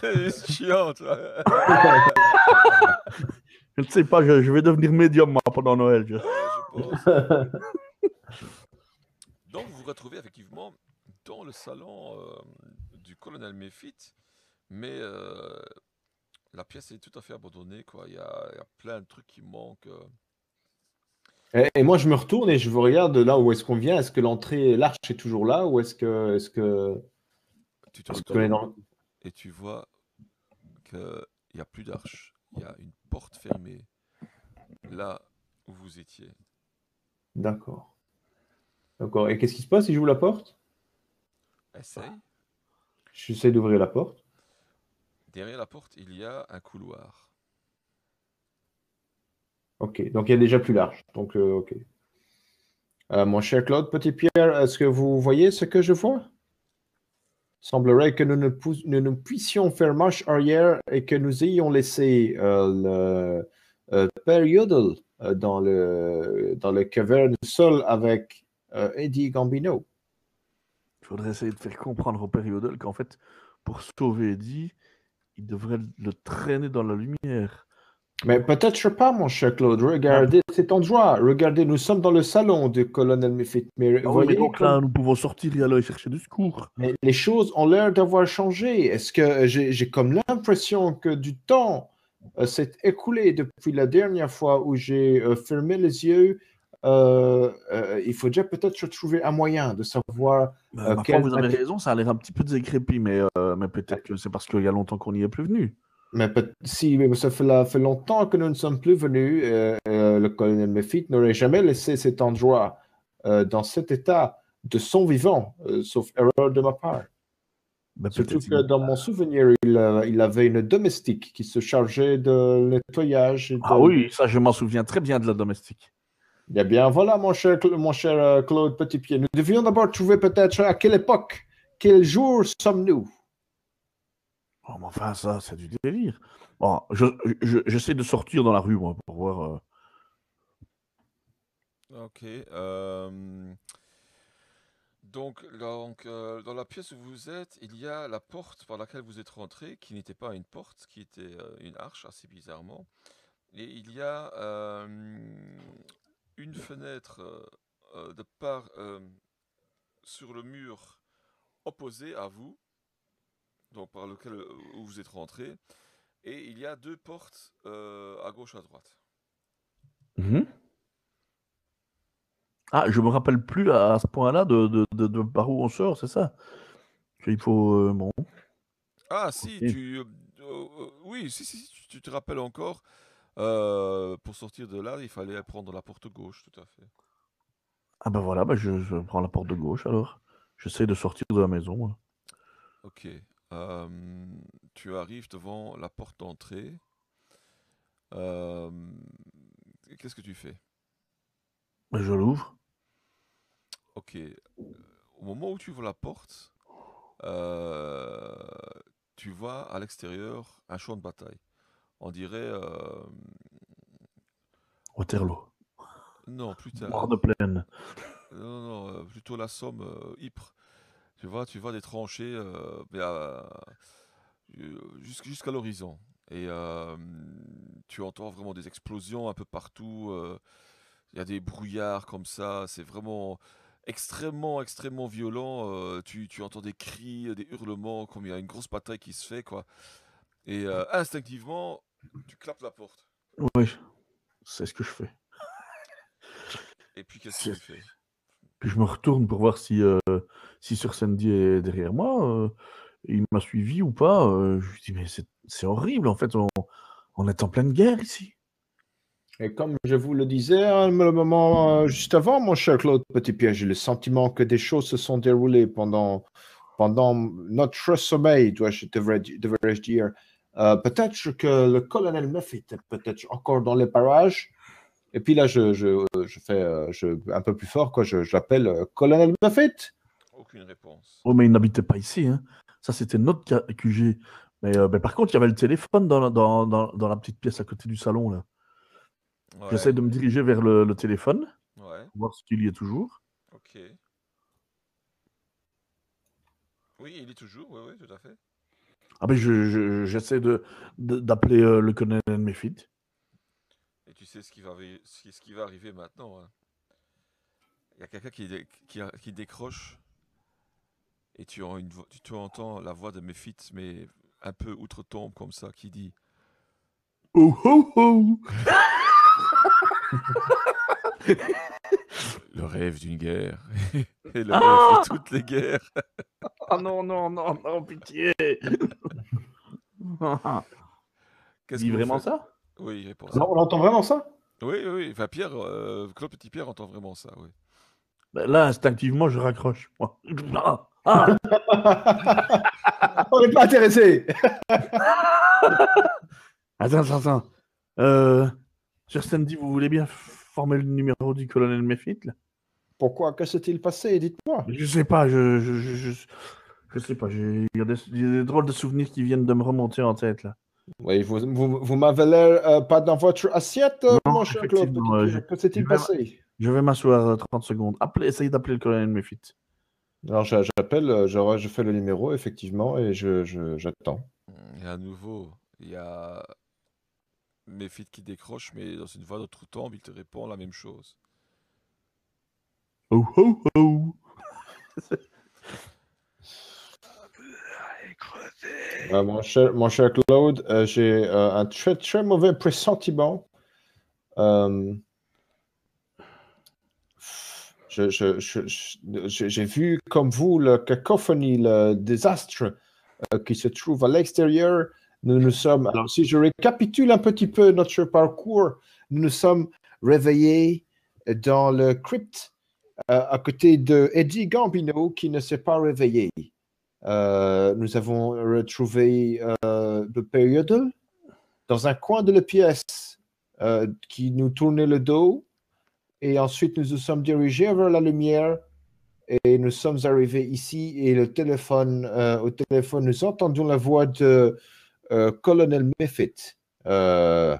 (laughs) C'est chiant, toi. Je ne sais pas, je, je vais devenir médium moi, pendant Noël. je- Ouais, je pense. (laughs) Donc, vous vous retrouvez effectivement dans le salon euh, du colonel Méfit, mais euh, la pièce est tout à fait abandonnée. Quoi. Il, y a, il y a plein de trucs qui manquent. euh. Et, et moi, je me retourne et je vous regarde là où est-ce qu'on vient. Est-ce que l'entrée, l'arche est toujours là ou est-ce que, est-ce que, Tu te retournes dans- et tu vois qu'il n'y a plus d'arche. Il y a une porte fermée là où vous étiez. D'accord. D'accord. Et qu'est-ce qui se passe si j'ouvre la porte? Essaye. J'essaie d'ouvrir la porte. Derrière la porte, il y a un couloir. Ok. Donc il y a déjà plus large. Donc euh, ok. Euh, mon cher Claude Petit-Pierre, est-ce que vous voyez ce que je vois? Semblerait que nous ne, puissions faire marche arrière et que nous ayons laissé euh, le euh, dans le dans le caverne seul avec Eddie Gambino. Il faudrait essayer de faire comprendre au périodal qu'en fait, pour sauver Eddie, il devrait le traîner dans la lumière. Mais peut-être pas, mon cher Claude. Regardez cet endroit. Regardez, nous sommes dans le salon du colonel Miffit. Mais Ah oui, mais donc là, nous pouvons sortir et aller chercher du secours. mais les choses ont l'air d'avoir changé. Est-ce que j'ai j'ai comme l'impression que du temps euh, s'est écoulé depuis la dernière fois où j'ai euh, fermé les yeux Euh, euh, Il faudrait peut-être trouver un moyen de savoir. Bah, Euh, quel foi, vous avez raison, ça a l'air un petit peu décrépit, mais, euh, mais peut-être que c'est parce qu'il y a longtemps qu'on n'y est plus venu. Mais si mais ça fait, longtemps que nous ne sommes plus venus, euh, euh, le colonel Mephit n'aurait jamais laissé cet endroit euh, dans cet état de son vivant, sauf erreur de ma part. Bah, Surtout que dans mon souvenir, il, il avait une domestique qui se chargeait de nettoyage. Et de... Ah oui, ça, je m'en souviens très bien de la domestique. Eh bien, voilà, mon cher, mon cher Claude Petitpied. Nous devions d'abord trouver peut-être à quelle époque, quel jour sommes-nous? Oh, mais enfin, ça, c'est du délire. Bon, je, je- j'essaie de sortir dans la rue, moi, pour voir. euh, Ok. Donc, donc euh, dans la pièce où vous êtes, il y a la porte par laquelle vous êtes rentré, qui n'était pas une porte, qui était euh, une arche, assez bizarrement. Et il y a une fenêtre de part sur le mur opposé à vous, donc par lequel euh, où vous êtes rentré. Et il y a deux portes euh, à gauche, à droite. mhm. Ah, je me rappelle plus à, ce point-là de, de, de- de par où on sort, c'est ça? Il faut. euh, bon. Ah si, tu... euh, oui, si, si, si, tu, tu te rappelles encore. pour sortir de là, il fallait prendre la porte gauche, tout à fait. Ah ben voilà, bah, je, je prends la porte de gauche alors. J'essaie de sortir de la maison. Ok. Euh, tu arrives devant la porte d'entrée. Euh, Qu'est-ce que tu fais? Je l'ouvre. Ok. Au moment où tu ouvres la porte, euh, tu vois à l'extérieur un champ de bataille. On dirait... Waterloo. non, plus tard. Bord de plaine. Non, non, euh, plutôt la Somme, Ypres. Tu vois, tu vois des tranchées euh, euh, jusqu'- jusqu'à l'horizon. Et euh, tu entends vraiment des explosions un peu partout. Il y a des brouillards comme ça. C'est vraiment extrêmement, extrêmement violent. euh, tu, tu entends des cris, des hurlements, comme il y a une grosse bataille qui se fait, quoi. Et euh, instinctivement, tu clapes la porte. Oui, c'est ce que je fais. Et puis, qu'est-ce que tu fais? Puis je me retourne pour voir si, euh, si Sir Sandy est derrière moi. euh, il m'a suivi ou pas. euh, je lui dis, mais c'est horrible, en fait. On, est en pleine guerre ici. Et comme je vous le disais, hein, le moment juste avant, mon cher Claude Petitpied, j'ai le sentiment que des choses se sont déroulées pendant pendant notre sommeil, devrais-je dire, peut-être que le colonel Murphy est peut-être encore dans les parages. Et puis là, je, je, je fais euh, je, un peu plus fort, quoi. Je, je l'appelle euh, colonel Murphy. Aucune réponse. Oh, mais il n'habitait pas ici. Hein. Ça, c'était notre QG. Mais, euh, mais par contre, il y avait le téléphone dans la, dans, dans, dans la petite pièce à côté du salon. là. Ouais. J'essaie de me diriger vers le, le téléphone, Ouais, voir s'il y est toujours. ok. Oui, il est toujours, oui, oui, tout à fait. Ah ben, je- je- j'essaie de, de- d'appeler euh, le colonel Meffit. Tu sais ce qui va, arri- ce ce qui va arriver maintenant. hein. Il y a quelqu'un qui, décroche et tu, as une vo- tu, tu entends la voix de Mephit, mais un peu outre-tombe comme ça, qui dit Oh oh oh Le rêve d'une guerre. (laughs) et le Ah rêve de toutes les guerres. Ah non, non, non, non, pitié (laughs) (laughs) Qu'est-ce que vraiment ça? Oui, il répond ça. Non, on entend vraiment ça? Oui, oui, oui. Enfin, Pierre, euh, Claude Petit-Pierre entend vraiment ça, oui. Ben Là, instinctivement, je raccroche. moi. Ah, ah (laughs) On n'est pas intéressé. (laughs) Attends, attends, attends. Euh, Sir Sandy, vous voulez bien former le numéro du colonel Meffit là? Pourquoi? Que s'est-il passé? Dites-moi. Je sais pas, je, je, je, je, je sais pas. j'ai- Il y, a des- il y a des drôles de souvenirs qui viennent de me remonter en tête là. Oui, vous, vous, vous m'avez l'air euh, pas dans votre assiette, euh, Non, mon cher Claude. euh, Que s'est-il je vais- passé? Je vais m'asseoir euh, 30 secondes. Appelez, essayez d'appeler le colonel Meffit. Alors j'a- j'appelle, je, je fais le numéro effectivement et je, je- j'attends. Et à nouveau, il y a Mephit qui décroche, mais dans une voix d'autre tombe, il te répond la même chose. Oh oh oh Euh, mon, cher, Claude, euh, j'ai euh, un très mauvais pressentiment. J'ai vu comme vous la cacophonie, le désastre qui se trouve à l'extérieur. Nous nous sommes, alors si je récapitule un petit peu notre parcours, nous nous sommes réveillés dans le crypt euh, à côté de Eddie Gambino qui ne s'est pas réveillé. Euh, nous avons retrouvé euh, le période dans un coin de la pièce euh, qui nous tournait le dos. Et ensuite, nous nous sommes dirigés vers la lumière et nous sommes arrivés ici. Et le téléphone, euh, au téléphone, nous entendons la voix de euh, Colonel Meffit euh,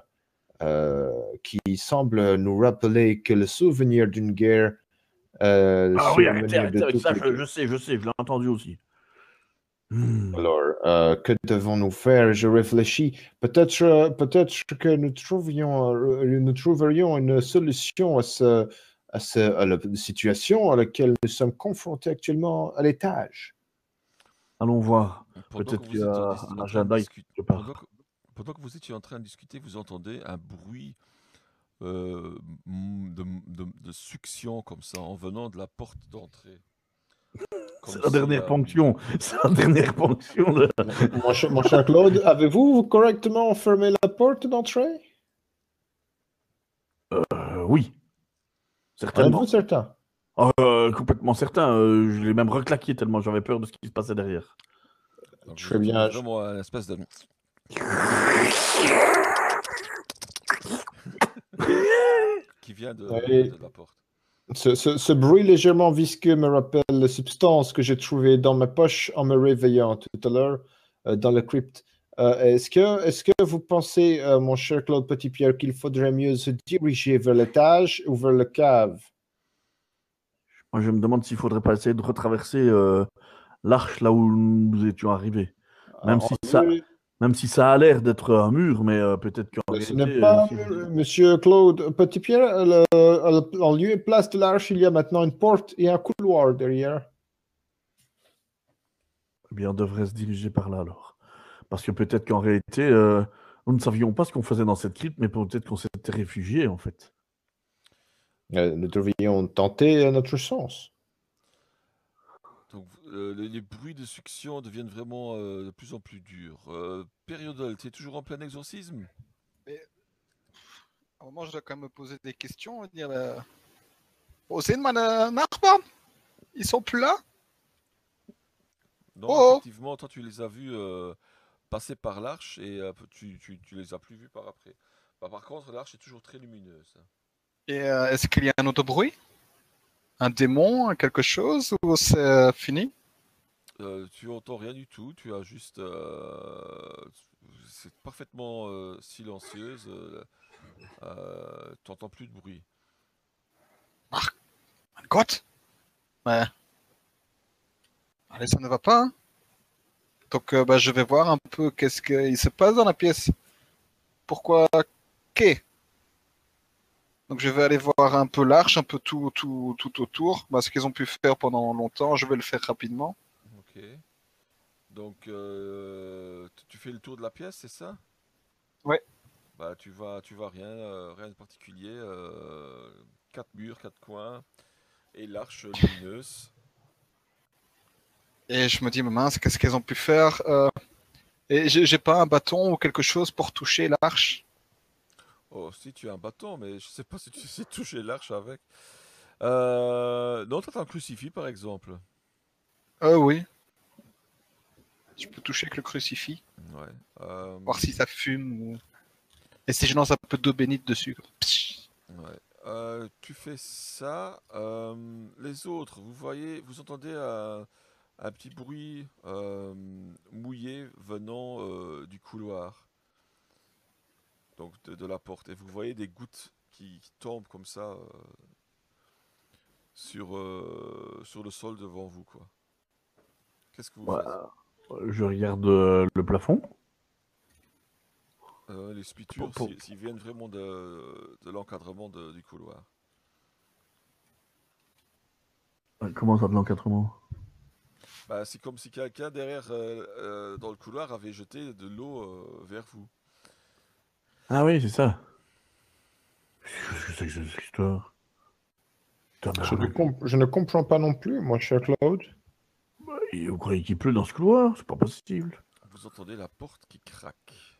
qui semble nous rappeler que le souvenir d'une guerre. Ah oui, arrêtez, arrêtez avec ça, les je, je sais, je sais, je l'ai entendu aussi. Hmm. Alors, euh, que devons-nous faire? Je réfléchis. Peut-être, euh, peut-être que nous trouvions, euh, nous trouverions une solution à, ce, à, ce, à la situation à laquelle nous sommes confrontés actuellement à l'étage. Allons voir. Peut-être qu'il y a un agenda pendant que, pendant que vous étiez en train de discuter, vous entendez un bruit euh, de, de- de succion comme ça en venant de la porte d'entrée. Comme C'est la si, dernière euh, ponction. (laughs) C'est la dernière ponction. De... Mon cher, mon cher Claude, avez-vous correctement fermé la porte d'entrée? Euh, oui. Certainement. Êtes-vous certain? Euh, complètement certain. euh, je l'ai même reclaqué tellement j'avais peur de ce qui se passait derrière. donc Très vous bien, je- de. (laughs) qui vient de, Ouais. de la porte. Ce, ce- ce bruit légèrement visqueux me rappelle la substance que j'ai trouvée dans ma poche en me réveillant tout à l'heure euh, dans le crypte. Euh, est-ce, que, est-ce que vous pensez, euh, mon cher Claude Petitpierre, qu'il faudrait mieux se diriger vers l'étage ou vers la cave? Moi, je me demande s'il faudrait pas essayer de retraverser l'arche là où nous étions arrivés. Même En si ça- Même si ça a l'air d'être un mur, mais euh, peut-être qu'en Ce réalité, n'est pas, euh, euh, monsieur Claude Petitpierre, le- le- en lieu et place de l'arche, il y a maintenant une porte et un couloir derrière. eh bien, on devrait se diriger par là alors. Parce que peut-être qu'en réalité, euh, nous ne savions pas ce qu'on faisait dans cette crypte, mais peut-être qu'on s'était réfugiés en fait. Nous devrions tenter notre chance. Euh, les, les bruits de succion deviennent vraiment euh, de plus en plus durs. Euh, Périodol, tu es toujours en plein exorcisme? À un moment, je dois quand même me poser des questions. Dire, euh... Sind meine Nachbarn Ils sont plus là? Non, Oh effectivement, toi tu les as vus passer par l'arche et tu, tu, tu les as plus vus par après. Bah, par contre, l'arche est toujours très lumineuse. Et est-ce qu'il y a un autre bruit? Un démon, quelque chose ou c'est euh, fini? Euh, tu entends rien du tout, tu as juste. euh, c'est parfaitement silencieuse. Tu n'entends plus de bruit. Mein Gott Ouais. Allez, ça ne va pas. hein Donc, euh, bah, je vais voir un peu qu'est-ce qu'il se passe dans la pièce. Pourquoi Qu'est Donc, je vais aller voir un peu l'arche, un peu tout, tout, tout autour. Bah, ce qu'ils ont pu faire pendant longtemps, je vais le faire rapidement. Ok. Donc, euh, tu- fais le tour de la pièce, c'est ça? Ouais. Bah, tu vas, tu vas rien, euh, rien de particulier. euh, quatre murs, quatre coins et l'arche lumineuse. Et je me dis, mince, qu'est-ce qu'ils ont pu faire Et j'ai pas un bâton ou quelque chose pour toucher l'arche? Oh, si tu as un bâton, mais je sais pas si tu sais toucher l'arche avec. Euh, non, t'as un crucifix, par exemple. Euh, oui. Je peux toucher avec le crucifix, Ouais. euh, voir si ça fume ou. Et si je lance un peu d'eau bénite dessus. Ouais. Euh, tu fais ça. les autres, vous voyez, vous entendez un, petit bruit mouillé venant du couloir, donc de, de la porte, et vous voyez des gouttes qui, qui tombent comme ça euh, sur euh, sur le sol devant vous, quoi. Qu'est-ce que vous faites? Je regarde euh, le plafond. Euh, Les spitures, pour- s'ils viennent vraiment de, de l'encadrement du couloir. Comment ça de l'encadrement? Bah, c'est comme si quelqu'un derrière euh, euh, dans le couloir avait jeté de l'eau vers vous. Ah oui, c'est ça. Qu'est-ce que c'est que cette histoire? Je ne, je comprends pas non plus, moi, cher Claude. Et Vous croyez qu'il pleut dans ce couloir? C'est pas possible. Vous entendez la porte qui craque.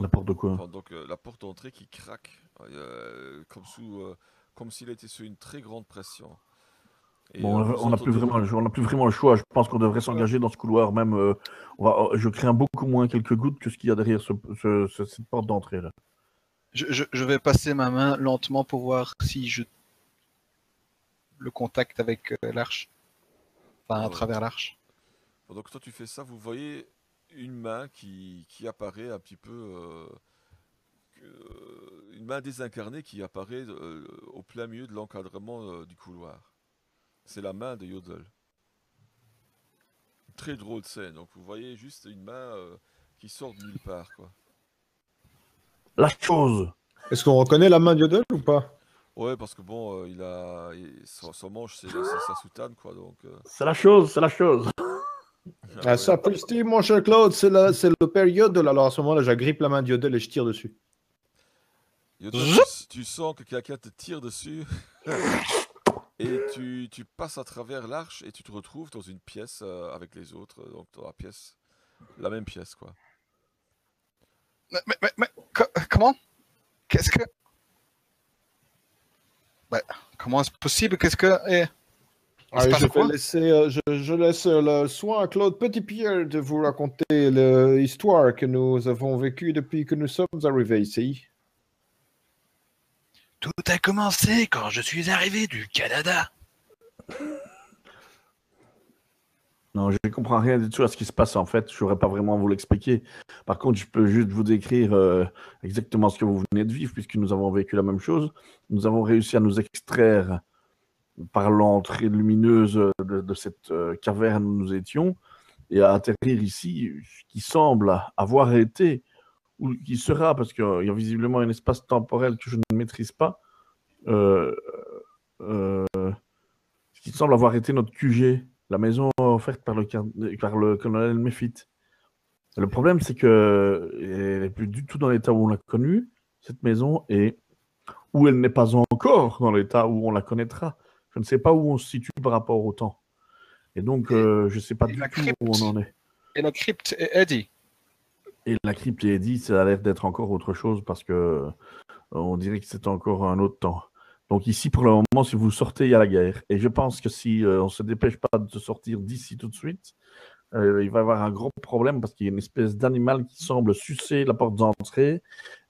La porte de quoi? Enfin, donc euh, la porte d'entrée qui craque, euh, comme sous, euh, comme s'il était sous une très grande pression. Bon, euh, on n'a plus vraiment, le- on n'a plus vraiment le choix. Je pense qu'on devrait s'engager dans ce couloir. Même, euh, on va, oh, je crains beaucoup moins quelques gouttes que ce qu'il y a derrière ce- ce- ce- cette porte d'entrée là. Je, je- je vais passer ma main lentement pour voir si je le contacte avec euh, l'arche. Enfin, à Ouais. travers l'arche. Bon, donc toi tu fais ça, vous voyez une main qui, qui apparaît un petit peu, euh, que- une main désincarnée qui apparaît euh, au plein milieu de l'encadrement euh, du couloir. C'est la main de Yodel. Très drôle scène. Donc vous voyez juste une main euh, qui sort de nulle part, quoi. La chose Est-ce qu'on reconnaît la main de Yodel ou pas? Ouais, parce que bon, euh, il a il- son, son manche, c'est sa soutane, quoi. Donc. euh, C'est la chose, c'est la chose. ah Ah, ouais. ça, mon cher Claude, c'est la- c'est le père Yodel. Alors à ce moment-là, j'agrippe la main de Yodel et je tire dessus. Yodel, tu, tu sens que quelqu'un te tire dessus (laughs) et tu, tu passes à travers l'arche et tu te retrouves dans une pièce euh, avec les autres, donc dans la pièce, la même pièce quoi. Mais, mais, mais, mais, co- comment? Qu'est-ce que? Bah, comment est-ce possible? Qu'est-ce que. eh, Allez, passe je, vais laisser, euh, je, je laisse euh, le soin à Claude Petitpierre de vous raconter l'histoire que nous avons vécue depuis que nous sommes arrivés ici. Tout a commencé quand je suis arrivé du Canada. (laughs) Non, je ne comprends rien du tout à ce qui se passe en fait. Je ne saurais pas vraiment vous l'expliquer. Par contre, je peux juste vous décrire euh, exactement ce que vous venez de vivre, puisque nous avons vécu la même chose. Nous avons réussi à nous extraire par l'entrée lumineuse de, cette euh, caverne où nous étions et à atterrir ici, qui semble avoir été, ou qui sera, parce qu'il y a visiblement un espace temporel que je ne maîtrise pas, euh, euh, ce qui semble avoir été notre QG, la maison offerte par le, car- par le colonel Meffit. Le problème, c'est que elle n'est plus du tout dans l'état où on l'a connue, cette maison, et où elle n'est pas encore dans l'état où on la connaîtra. Je ne sais pas où on se situe par rapport au temps. Et donc, euh, je ne sais pas du tout crypte où on en est. Et la crypte est Eddie? Et la crypte et Eddie, ça a l'air d'être encore autre chose parce que euh, on dirait que c'est encore un autre temps. Donc ici, pour le moment, si vous sortez, il y a la guerre. Et je pense que si euh, on se dépêche pas de sortir d'ici tout de suite, euh, il va y avoir un gros problème parce qu'il y a une espèce d'animal qui semble sucer la porte d'entrée.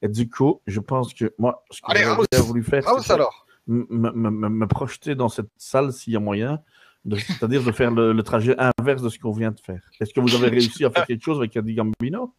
Et du coup, je pense que moi, ce que j'aurais voulu faire, m- me projeter dans cette salle s'il y a moyen, c'est-à-dire de faire le, le trajet inverse de ce qu'on vient de faire. Est-ce que vous avez (laughs) réussi à faire quelque chose avec Eddie Gambino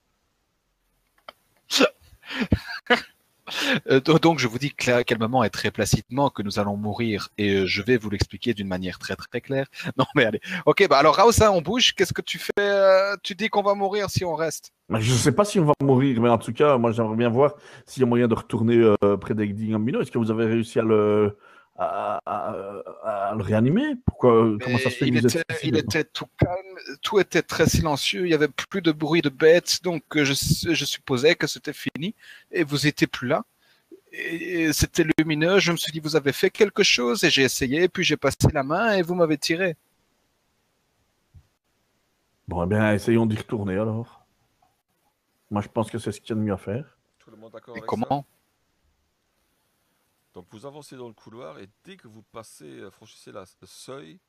Donc, je vous dis calmement et très placidement que nous allons mourir et euh, je vais vous l'expliquer d'une manière très très claire. (laughs) Non, mais allez. Ok, bah alors, hein, on bouge. Qu'est-ce que tu fais euh, Tu dis qu'on va mourir si on reste? Ben, Je ne sais pas si on va mourir, mais en tout cas, moi j'aimerais bien voir s'il y a moyen de retourner euh, près d'Eddie Gambino. Est-ce que vous avez réussi à le, à, à- à le réanimer? Pourquoi Comment ça se fait il était, il tout calme, tout était très silencieux, il y avait plus de bruit de bêtes, donc euh, je, je supposais que c'était fini et vous étiez plus là. Et c'était lumineux, je me suis dit vous avez fait quelque chose et j'ai essayé, puis j'ai passé la main et vous m'avez tiré. Bon, eh bien, essayons d'y retourner alors. Moi, je pense que c'est ce qu'il y a de mieux à faire. Tout le monde d'accord Et avec ça? comment? Donc vous avancez dans le couloir et dès que vous passez, euh, franchissez la- seuil,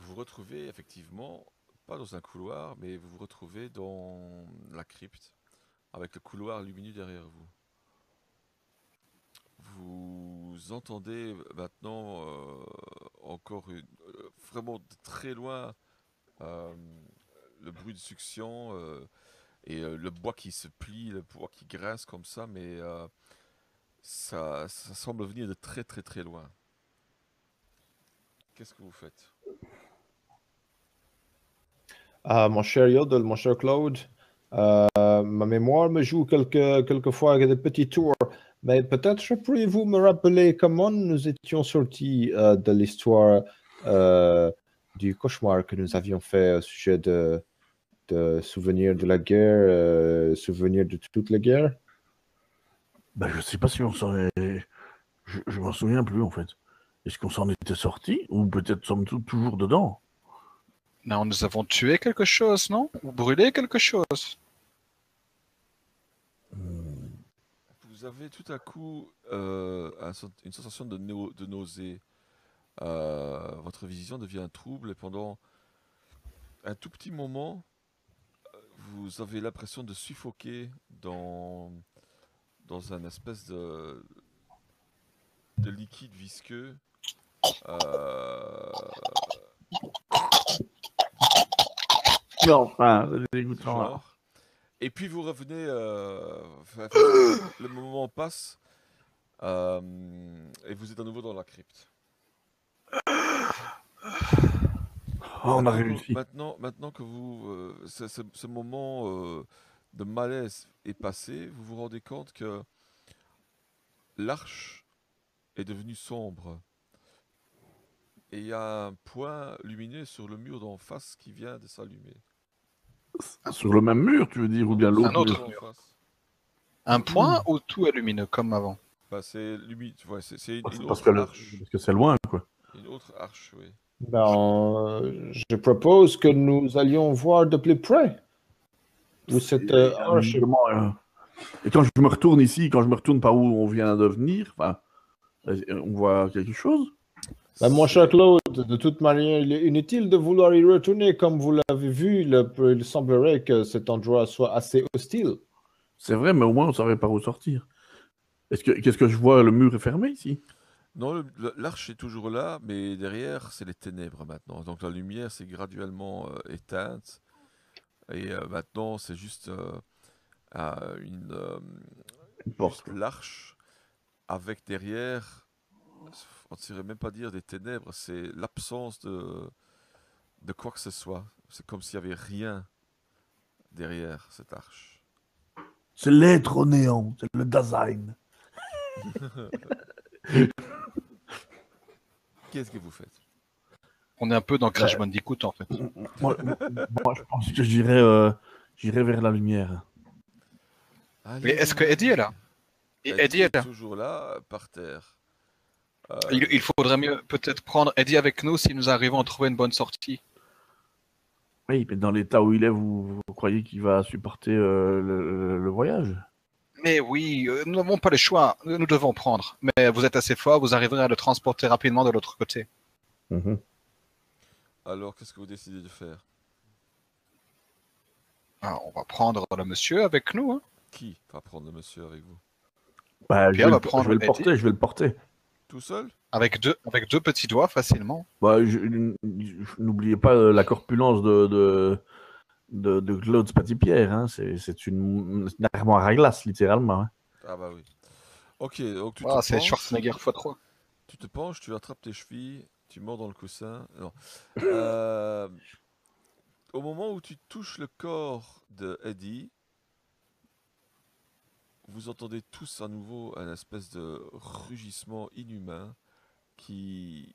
vous vous retrouvez effectivement, pas dans un couloir, mais vous vous retrouvez dans la crypte, avec le couloir lumineux derrière vous. Vous entendez maintenant euh, encore euh, vraiment de très loin le bruit de succion et le bois qui se plie, le bois qui grince comme ça, mais ça, semble venir de très très très loin. Qu'est-ce que vous faites? Ah, mon cher Yodel, mon cher Claude, euh, ma mémoire me joue quelques, quelquefois des petits tours, mais peut-être pourriez-vous me rappeler comment nous étions sortis euh, de l'histoire euh, du cauchemar que nous avions fait au sujet de, souvenirs de la guerre, souvenirs de toute la guerre? Ben, je sais pas si on s'en est. Je, je m'en souviens plus en fait. Est-ce qu'on s'en était sorti ou peut-être sommes-nous toujours dedans? Non, nous avons tué quelque chose, non? Ou brûlé quelque chose? Vous avez tout à coup euh, une sensation de nausée. Euh, votre vision devient trouble et pendant un tout petit moment, euh, vous avez l'impression de suffoquer dans, dans un espèce de, de liquide visqueux. Euh, Non, enfin, c'est dégoûtant. Et puis vous revenez, euh, enfin, (coughs) le moment passe, euh, et vous êtes à nouveau dans la crypte. Oh, on a Maintenant- réussi. Maintenant, maintenant que vous, euh, ce, ce- ce moment euh, de malaise est passé, vous vous rendez compte que l'arche est devenue sombre. Et il y a un point lumineux sur le mur d'en face qui vient de s'allumer. Sur le même mur, tu veux dire, ou bien l'autre Un autre mur? Un point ou tout est lumineux comme avant? Bah, c'est lumineux, tu vois, c'est c'est une, Parce une parce autre que le- arche. parce que c'est loin, quoi. Une autre arche, oui. Ben, euh, je propose que nous allions voir de plus près euh, Et, euh, quand je me retourne ici, quand je me retourne par où on vient de venir, enfin, on voit quelque chose. Ben, mon cher Claude, de toute manière, il est inutile de vouloir y retourner. Comme vous l'avez vu, le- il semblerait que cet endroit soit assez hostile. C'est vrai, mais au moins on savait par où sortir. Est-ce que qu'est-ce que je vois Le mur est fermé ici? Non, l'arche est toujours là, mais derrière, c'est les ténèbres maintenant. Donc la lumière s'est graduellement euh, éteinte. Et euh, maintenant, c'est juste euh, une, euh, Une porte. juste l'arche avec derrière, on ne saurait même pas dire des ténèbres, c'est l'absence de, de quoi que ce soit. C'est comme s'il n'y avait rien derrière cette arche. C'est l'être au néant, c'est le Dasein. (laughs) Qu'est-ce que vous faites? On est un peu dans Crash Bandicoot en fait. Moi, moi, je pense que j'irai euh, vers la lumière. Mais est-ce que Eddie est là? Eddie est là. toujours là, par terre. Euh, Il, il faudrait mieux peut-être prendre Eddie avec nous si nous arrivons à trouver une bonne sortie. Oui, mais dans l'état où il est, vous, vous croyez qu'il va supporter euh, le, voyage? Mais oui, euh, nous n'avons pas le choix, nous nous devons prendre. Mais vous êtes assez fort, vous arriverez à le transporter rapidement de l'autre côté. Alors, qu'est-ce que vous décidez de faire? Ah, on va prendre le monsieur avec nous. Hein. Qui va prendre le monsieur avec vous? Bah, je, vais va le, prendre je vais le Eddie. porter, je vais le porter. Tout seul? Avec deux, avec deux petits doigts facilement. Bah, N'oubliez pas euh, la corpulence de, de, de, de Claude Spatipierre. Hein. C'est c'est une, une armoire à glace, littéralement. hein. Ah bah oui. Ok, donc tu Ah, te c'est Schwarzenegger x3. tu te penches, tu attrapes tes chevilles, tu mords dans le coussin. Non. Euh, au moment où tu touches le corps de Eddie, vous entendez tous à nouveau un espèce de rugissement inhumain qui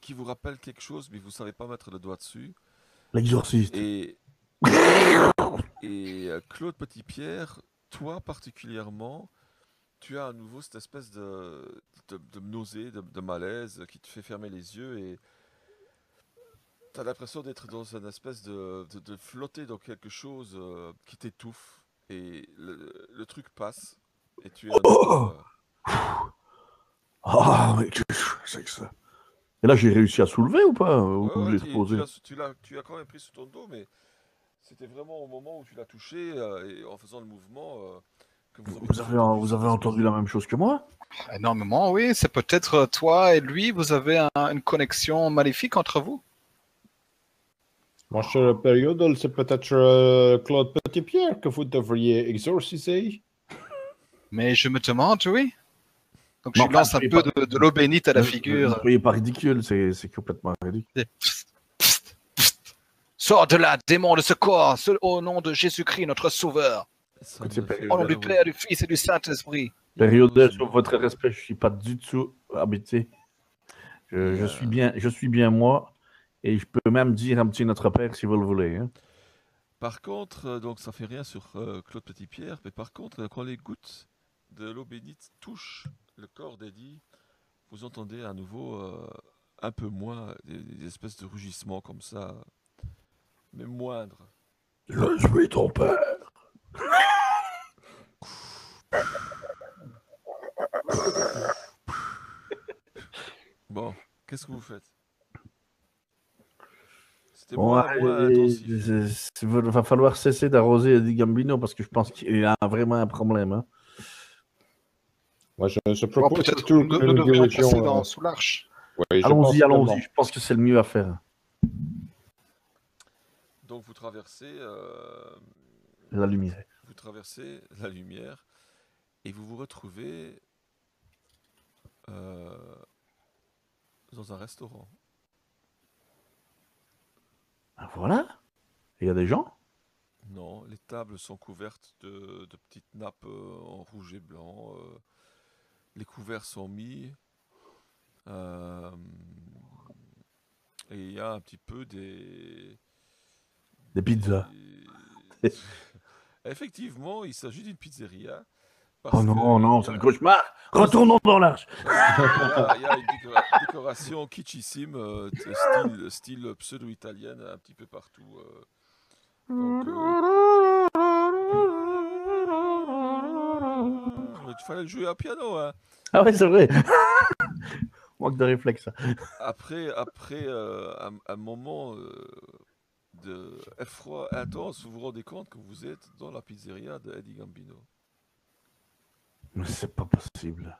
qui vous rappelle quelque chose, mais vous savez pas mettre le doigt dessus. L'exorciste. Et, et euh, Claude Petitpierre, toi particulièrement, tu as à nouveau cette espèce de, de, de nausée, de, de malaise qui te fait fermer les yeux et tu as l'impression d'être dans une espèce de, de, flotter dans quelque chose euh, qui t'étouffe et le, le truc passe et tu es euh, Ah, mais qu'est-ce que c'est que ça? Et là, j'ai réussi à soulever ou pas? Ou Ouais, ouais, tu- posé tu l'as- tu l'as quand même pris sous ton dos, mais c'était vraiment au moment où tu l'as touché euh, et en faisant le mouvement euh, que vous, Vous avez, vous avez entendu la même chose que moi Énormément, oui. C'est peut-être euh, toi et lui, vous avez un- une connexion maléfique entre vous? Mon cher Périodol, c'est peut-être euh, Claude Petitpierre que vous devriez exorciser. Mais je me demande, oui. Donc Non, je lui lance un peu pas- de, de l'eau bénite à la figure. Soyez pas ridicule, c'est c'est complètement ridicule. Sors de là, démon de ce corps, seul au nom de Jésus-Christ, notre Sauveur. Père- Au nom du. Père, du Fils et du Saint-Esprit. Périodel, sur votre respect, je suis pas du tout habité. Je, je Euh. suis bien, je suis bien moi, et je peux même dire un petit Notre Père si vous le voulez. hein. Par contre, euh, donc ça fait rien sur euh, Claude Petitpierre, mais par contre, euh, quand les gouttes de l'eau bénite touchent le corps d'Eddie, vous entendez à nouveau euh, un peu moins des, des espèces de rugissements comme ça, mais moindres. Je suis ton père. Bon, qu'est-ce que vous faites? C'était Bon, il va falloir cesser d'arroser Eddie Gambino parce que je pense qu'il a vraiment un problème. hein. Moi, je, je propose peut-être surtout que nous, devrions passer euh, dans, sous l'arche. ouais, Allons-y, allons-y. Je pense que c'est le mieux à faire. Donc vous traversez, euh, La lumière. vous traversez la lumière et vous vous retrouvez euh, dans un restaurant. Ah, Voilà. Il y a des gens? Non, les tables sont couvertes de, de petites nappes euh, en rouge et blanc. euh, les couverts sont mis. euh, et il y a un petit peu des. Des pizzas. des- (laughs) Effectivement, il s'agit d'une pizzeria. Oh non, que non, c'est le cauchemar. (laughs) Retournons dans l'arche. il y a, une décora- décoration kitschissime, euh, style, style pseudo-italienne, un petit peu partout. euh. Donc, euh, il fallait jouer à piano. Hein. Ah ouais, c'est vrai. (laughs) Manque de réflexe. Après, après euh, un, un moment de effroi intense, vous vous rendez compte que vous êtes dans la pizzeria de Eddie Gambino. Mais c'est pas possible.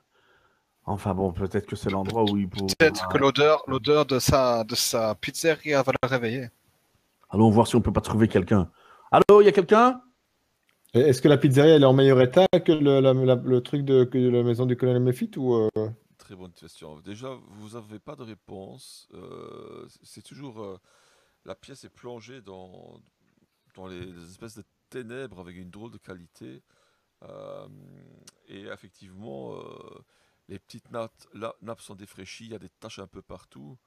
Enfin bon, peut-être que c'est l'endroit où il faut. Peut-être que l'odeur, l'odeur de sa, de sa pizzeria va le réveiller. Allons voir si on peut pas trouver quelqu'un. Allô, il y a quelqu'un? Est-ce que la pizzeria elle est en meilleur état que le, la- la- le truc de que la maison du colonel Mephitt ou euh, Très bonne question. Déjà, vous n'avez pas de réponse. euh, c'est toujours. euh, la pièce est plongée dans, dans les espèces de ténèbres avec une drôle de qualité. Euh, et effectivement, euh, les petites nappes, la- nappes sont défraîchies. Il y a des taches un peu partout.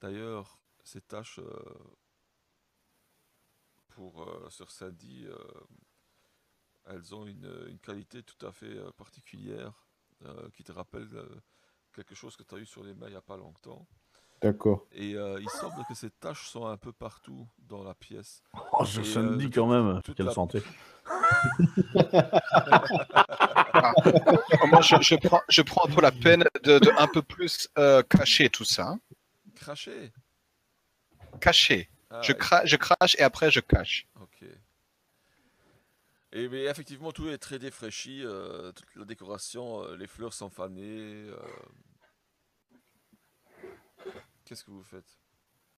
D'ailleurs, ces taches, euh, pour, Sandy, euh, elles ont une, qualité tout à fait particulière qui te rappelle quelque chose que tu as eu sur les mains il n'y a pas longtemps. D'accord. Et euh, il semble que ces taches sont un peu partout dans la pièce. Oh, ça, me euh, dit quand même. toute Quelle la- santé. (laughs) Moi, je, je prends, je prends pour la peine de, de un peu plus euh, cacher tout ça. hein. Craché Cacher. Ah, Je, et- cra- je crache et après je cache. Ok. Et mais effectivement, tout est très défraîchi, euh, toute la décoration, euh, les fleurs sont fanées. Qu'est-ce que vous faites?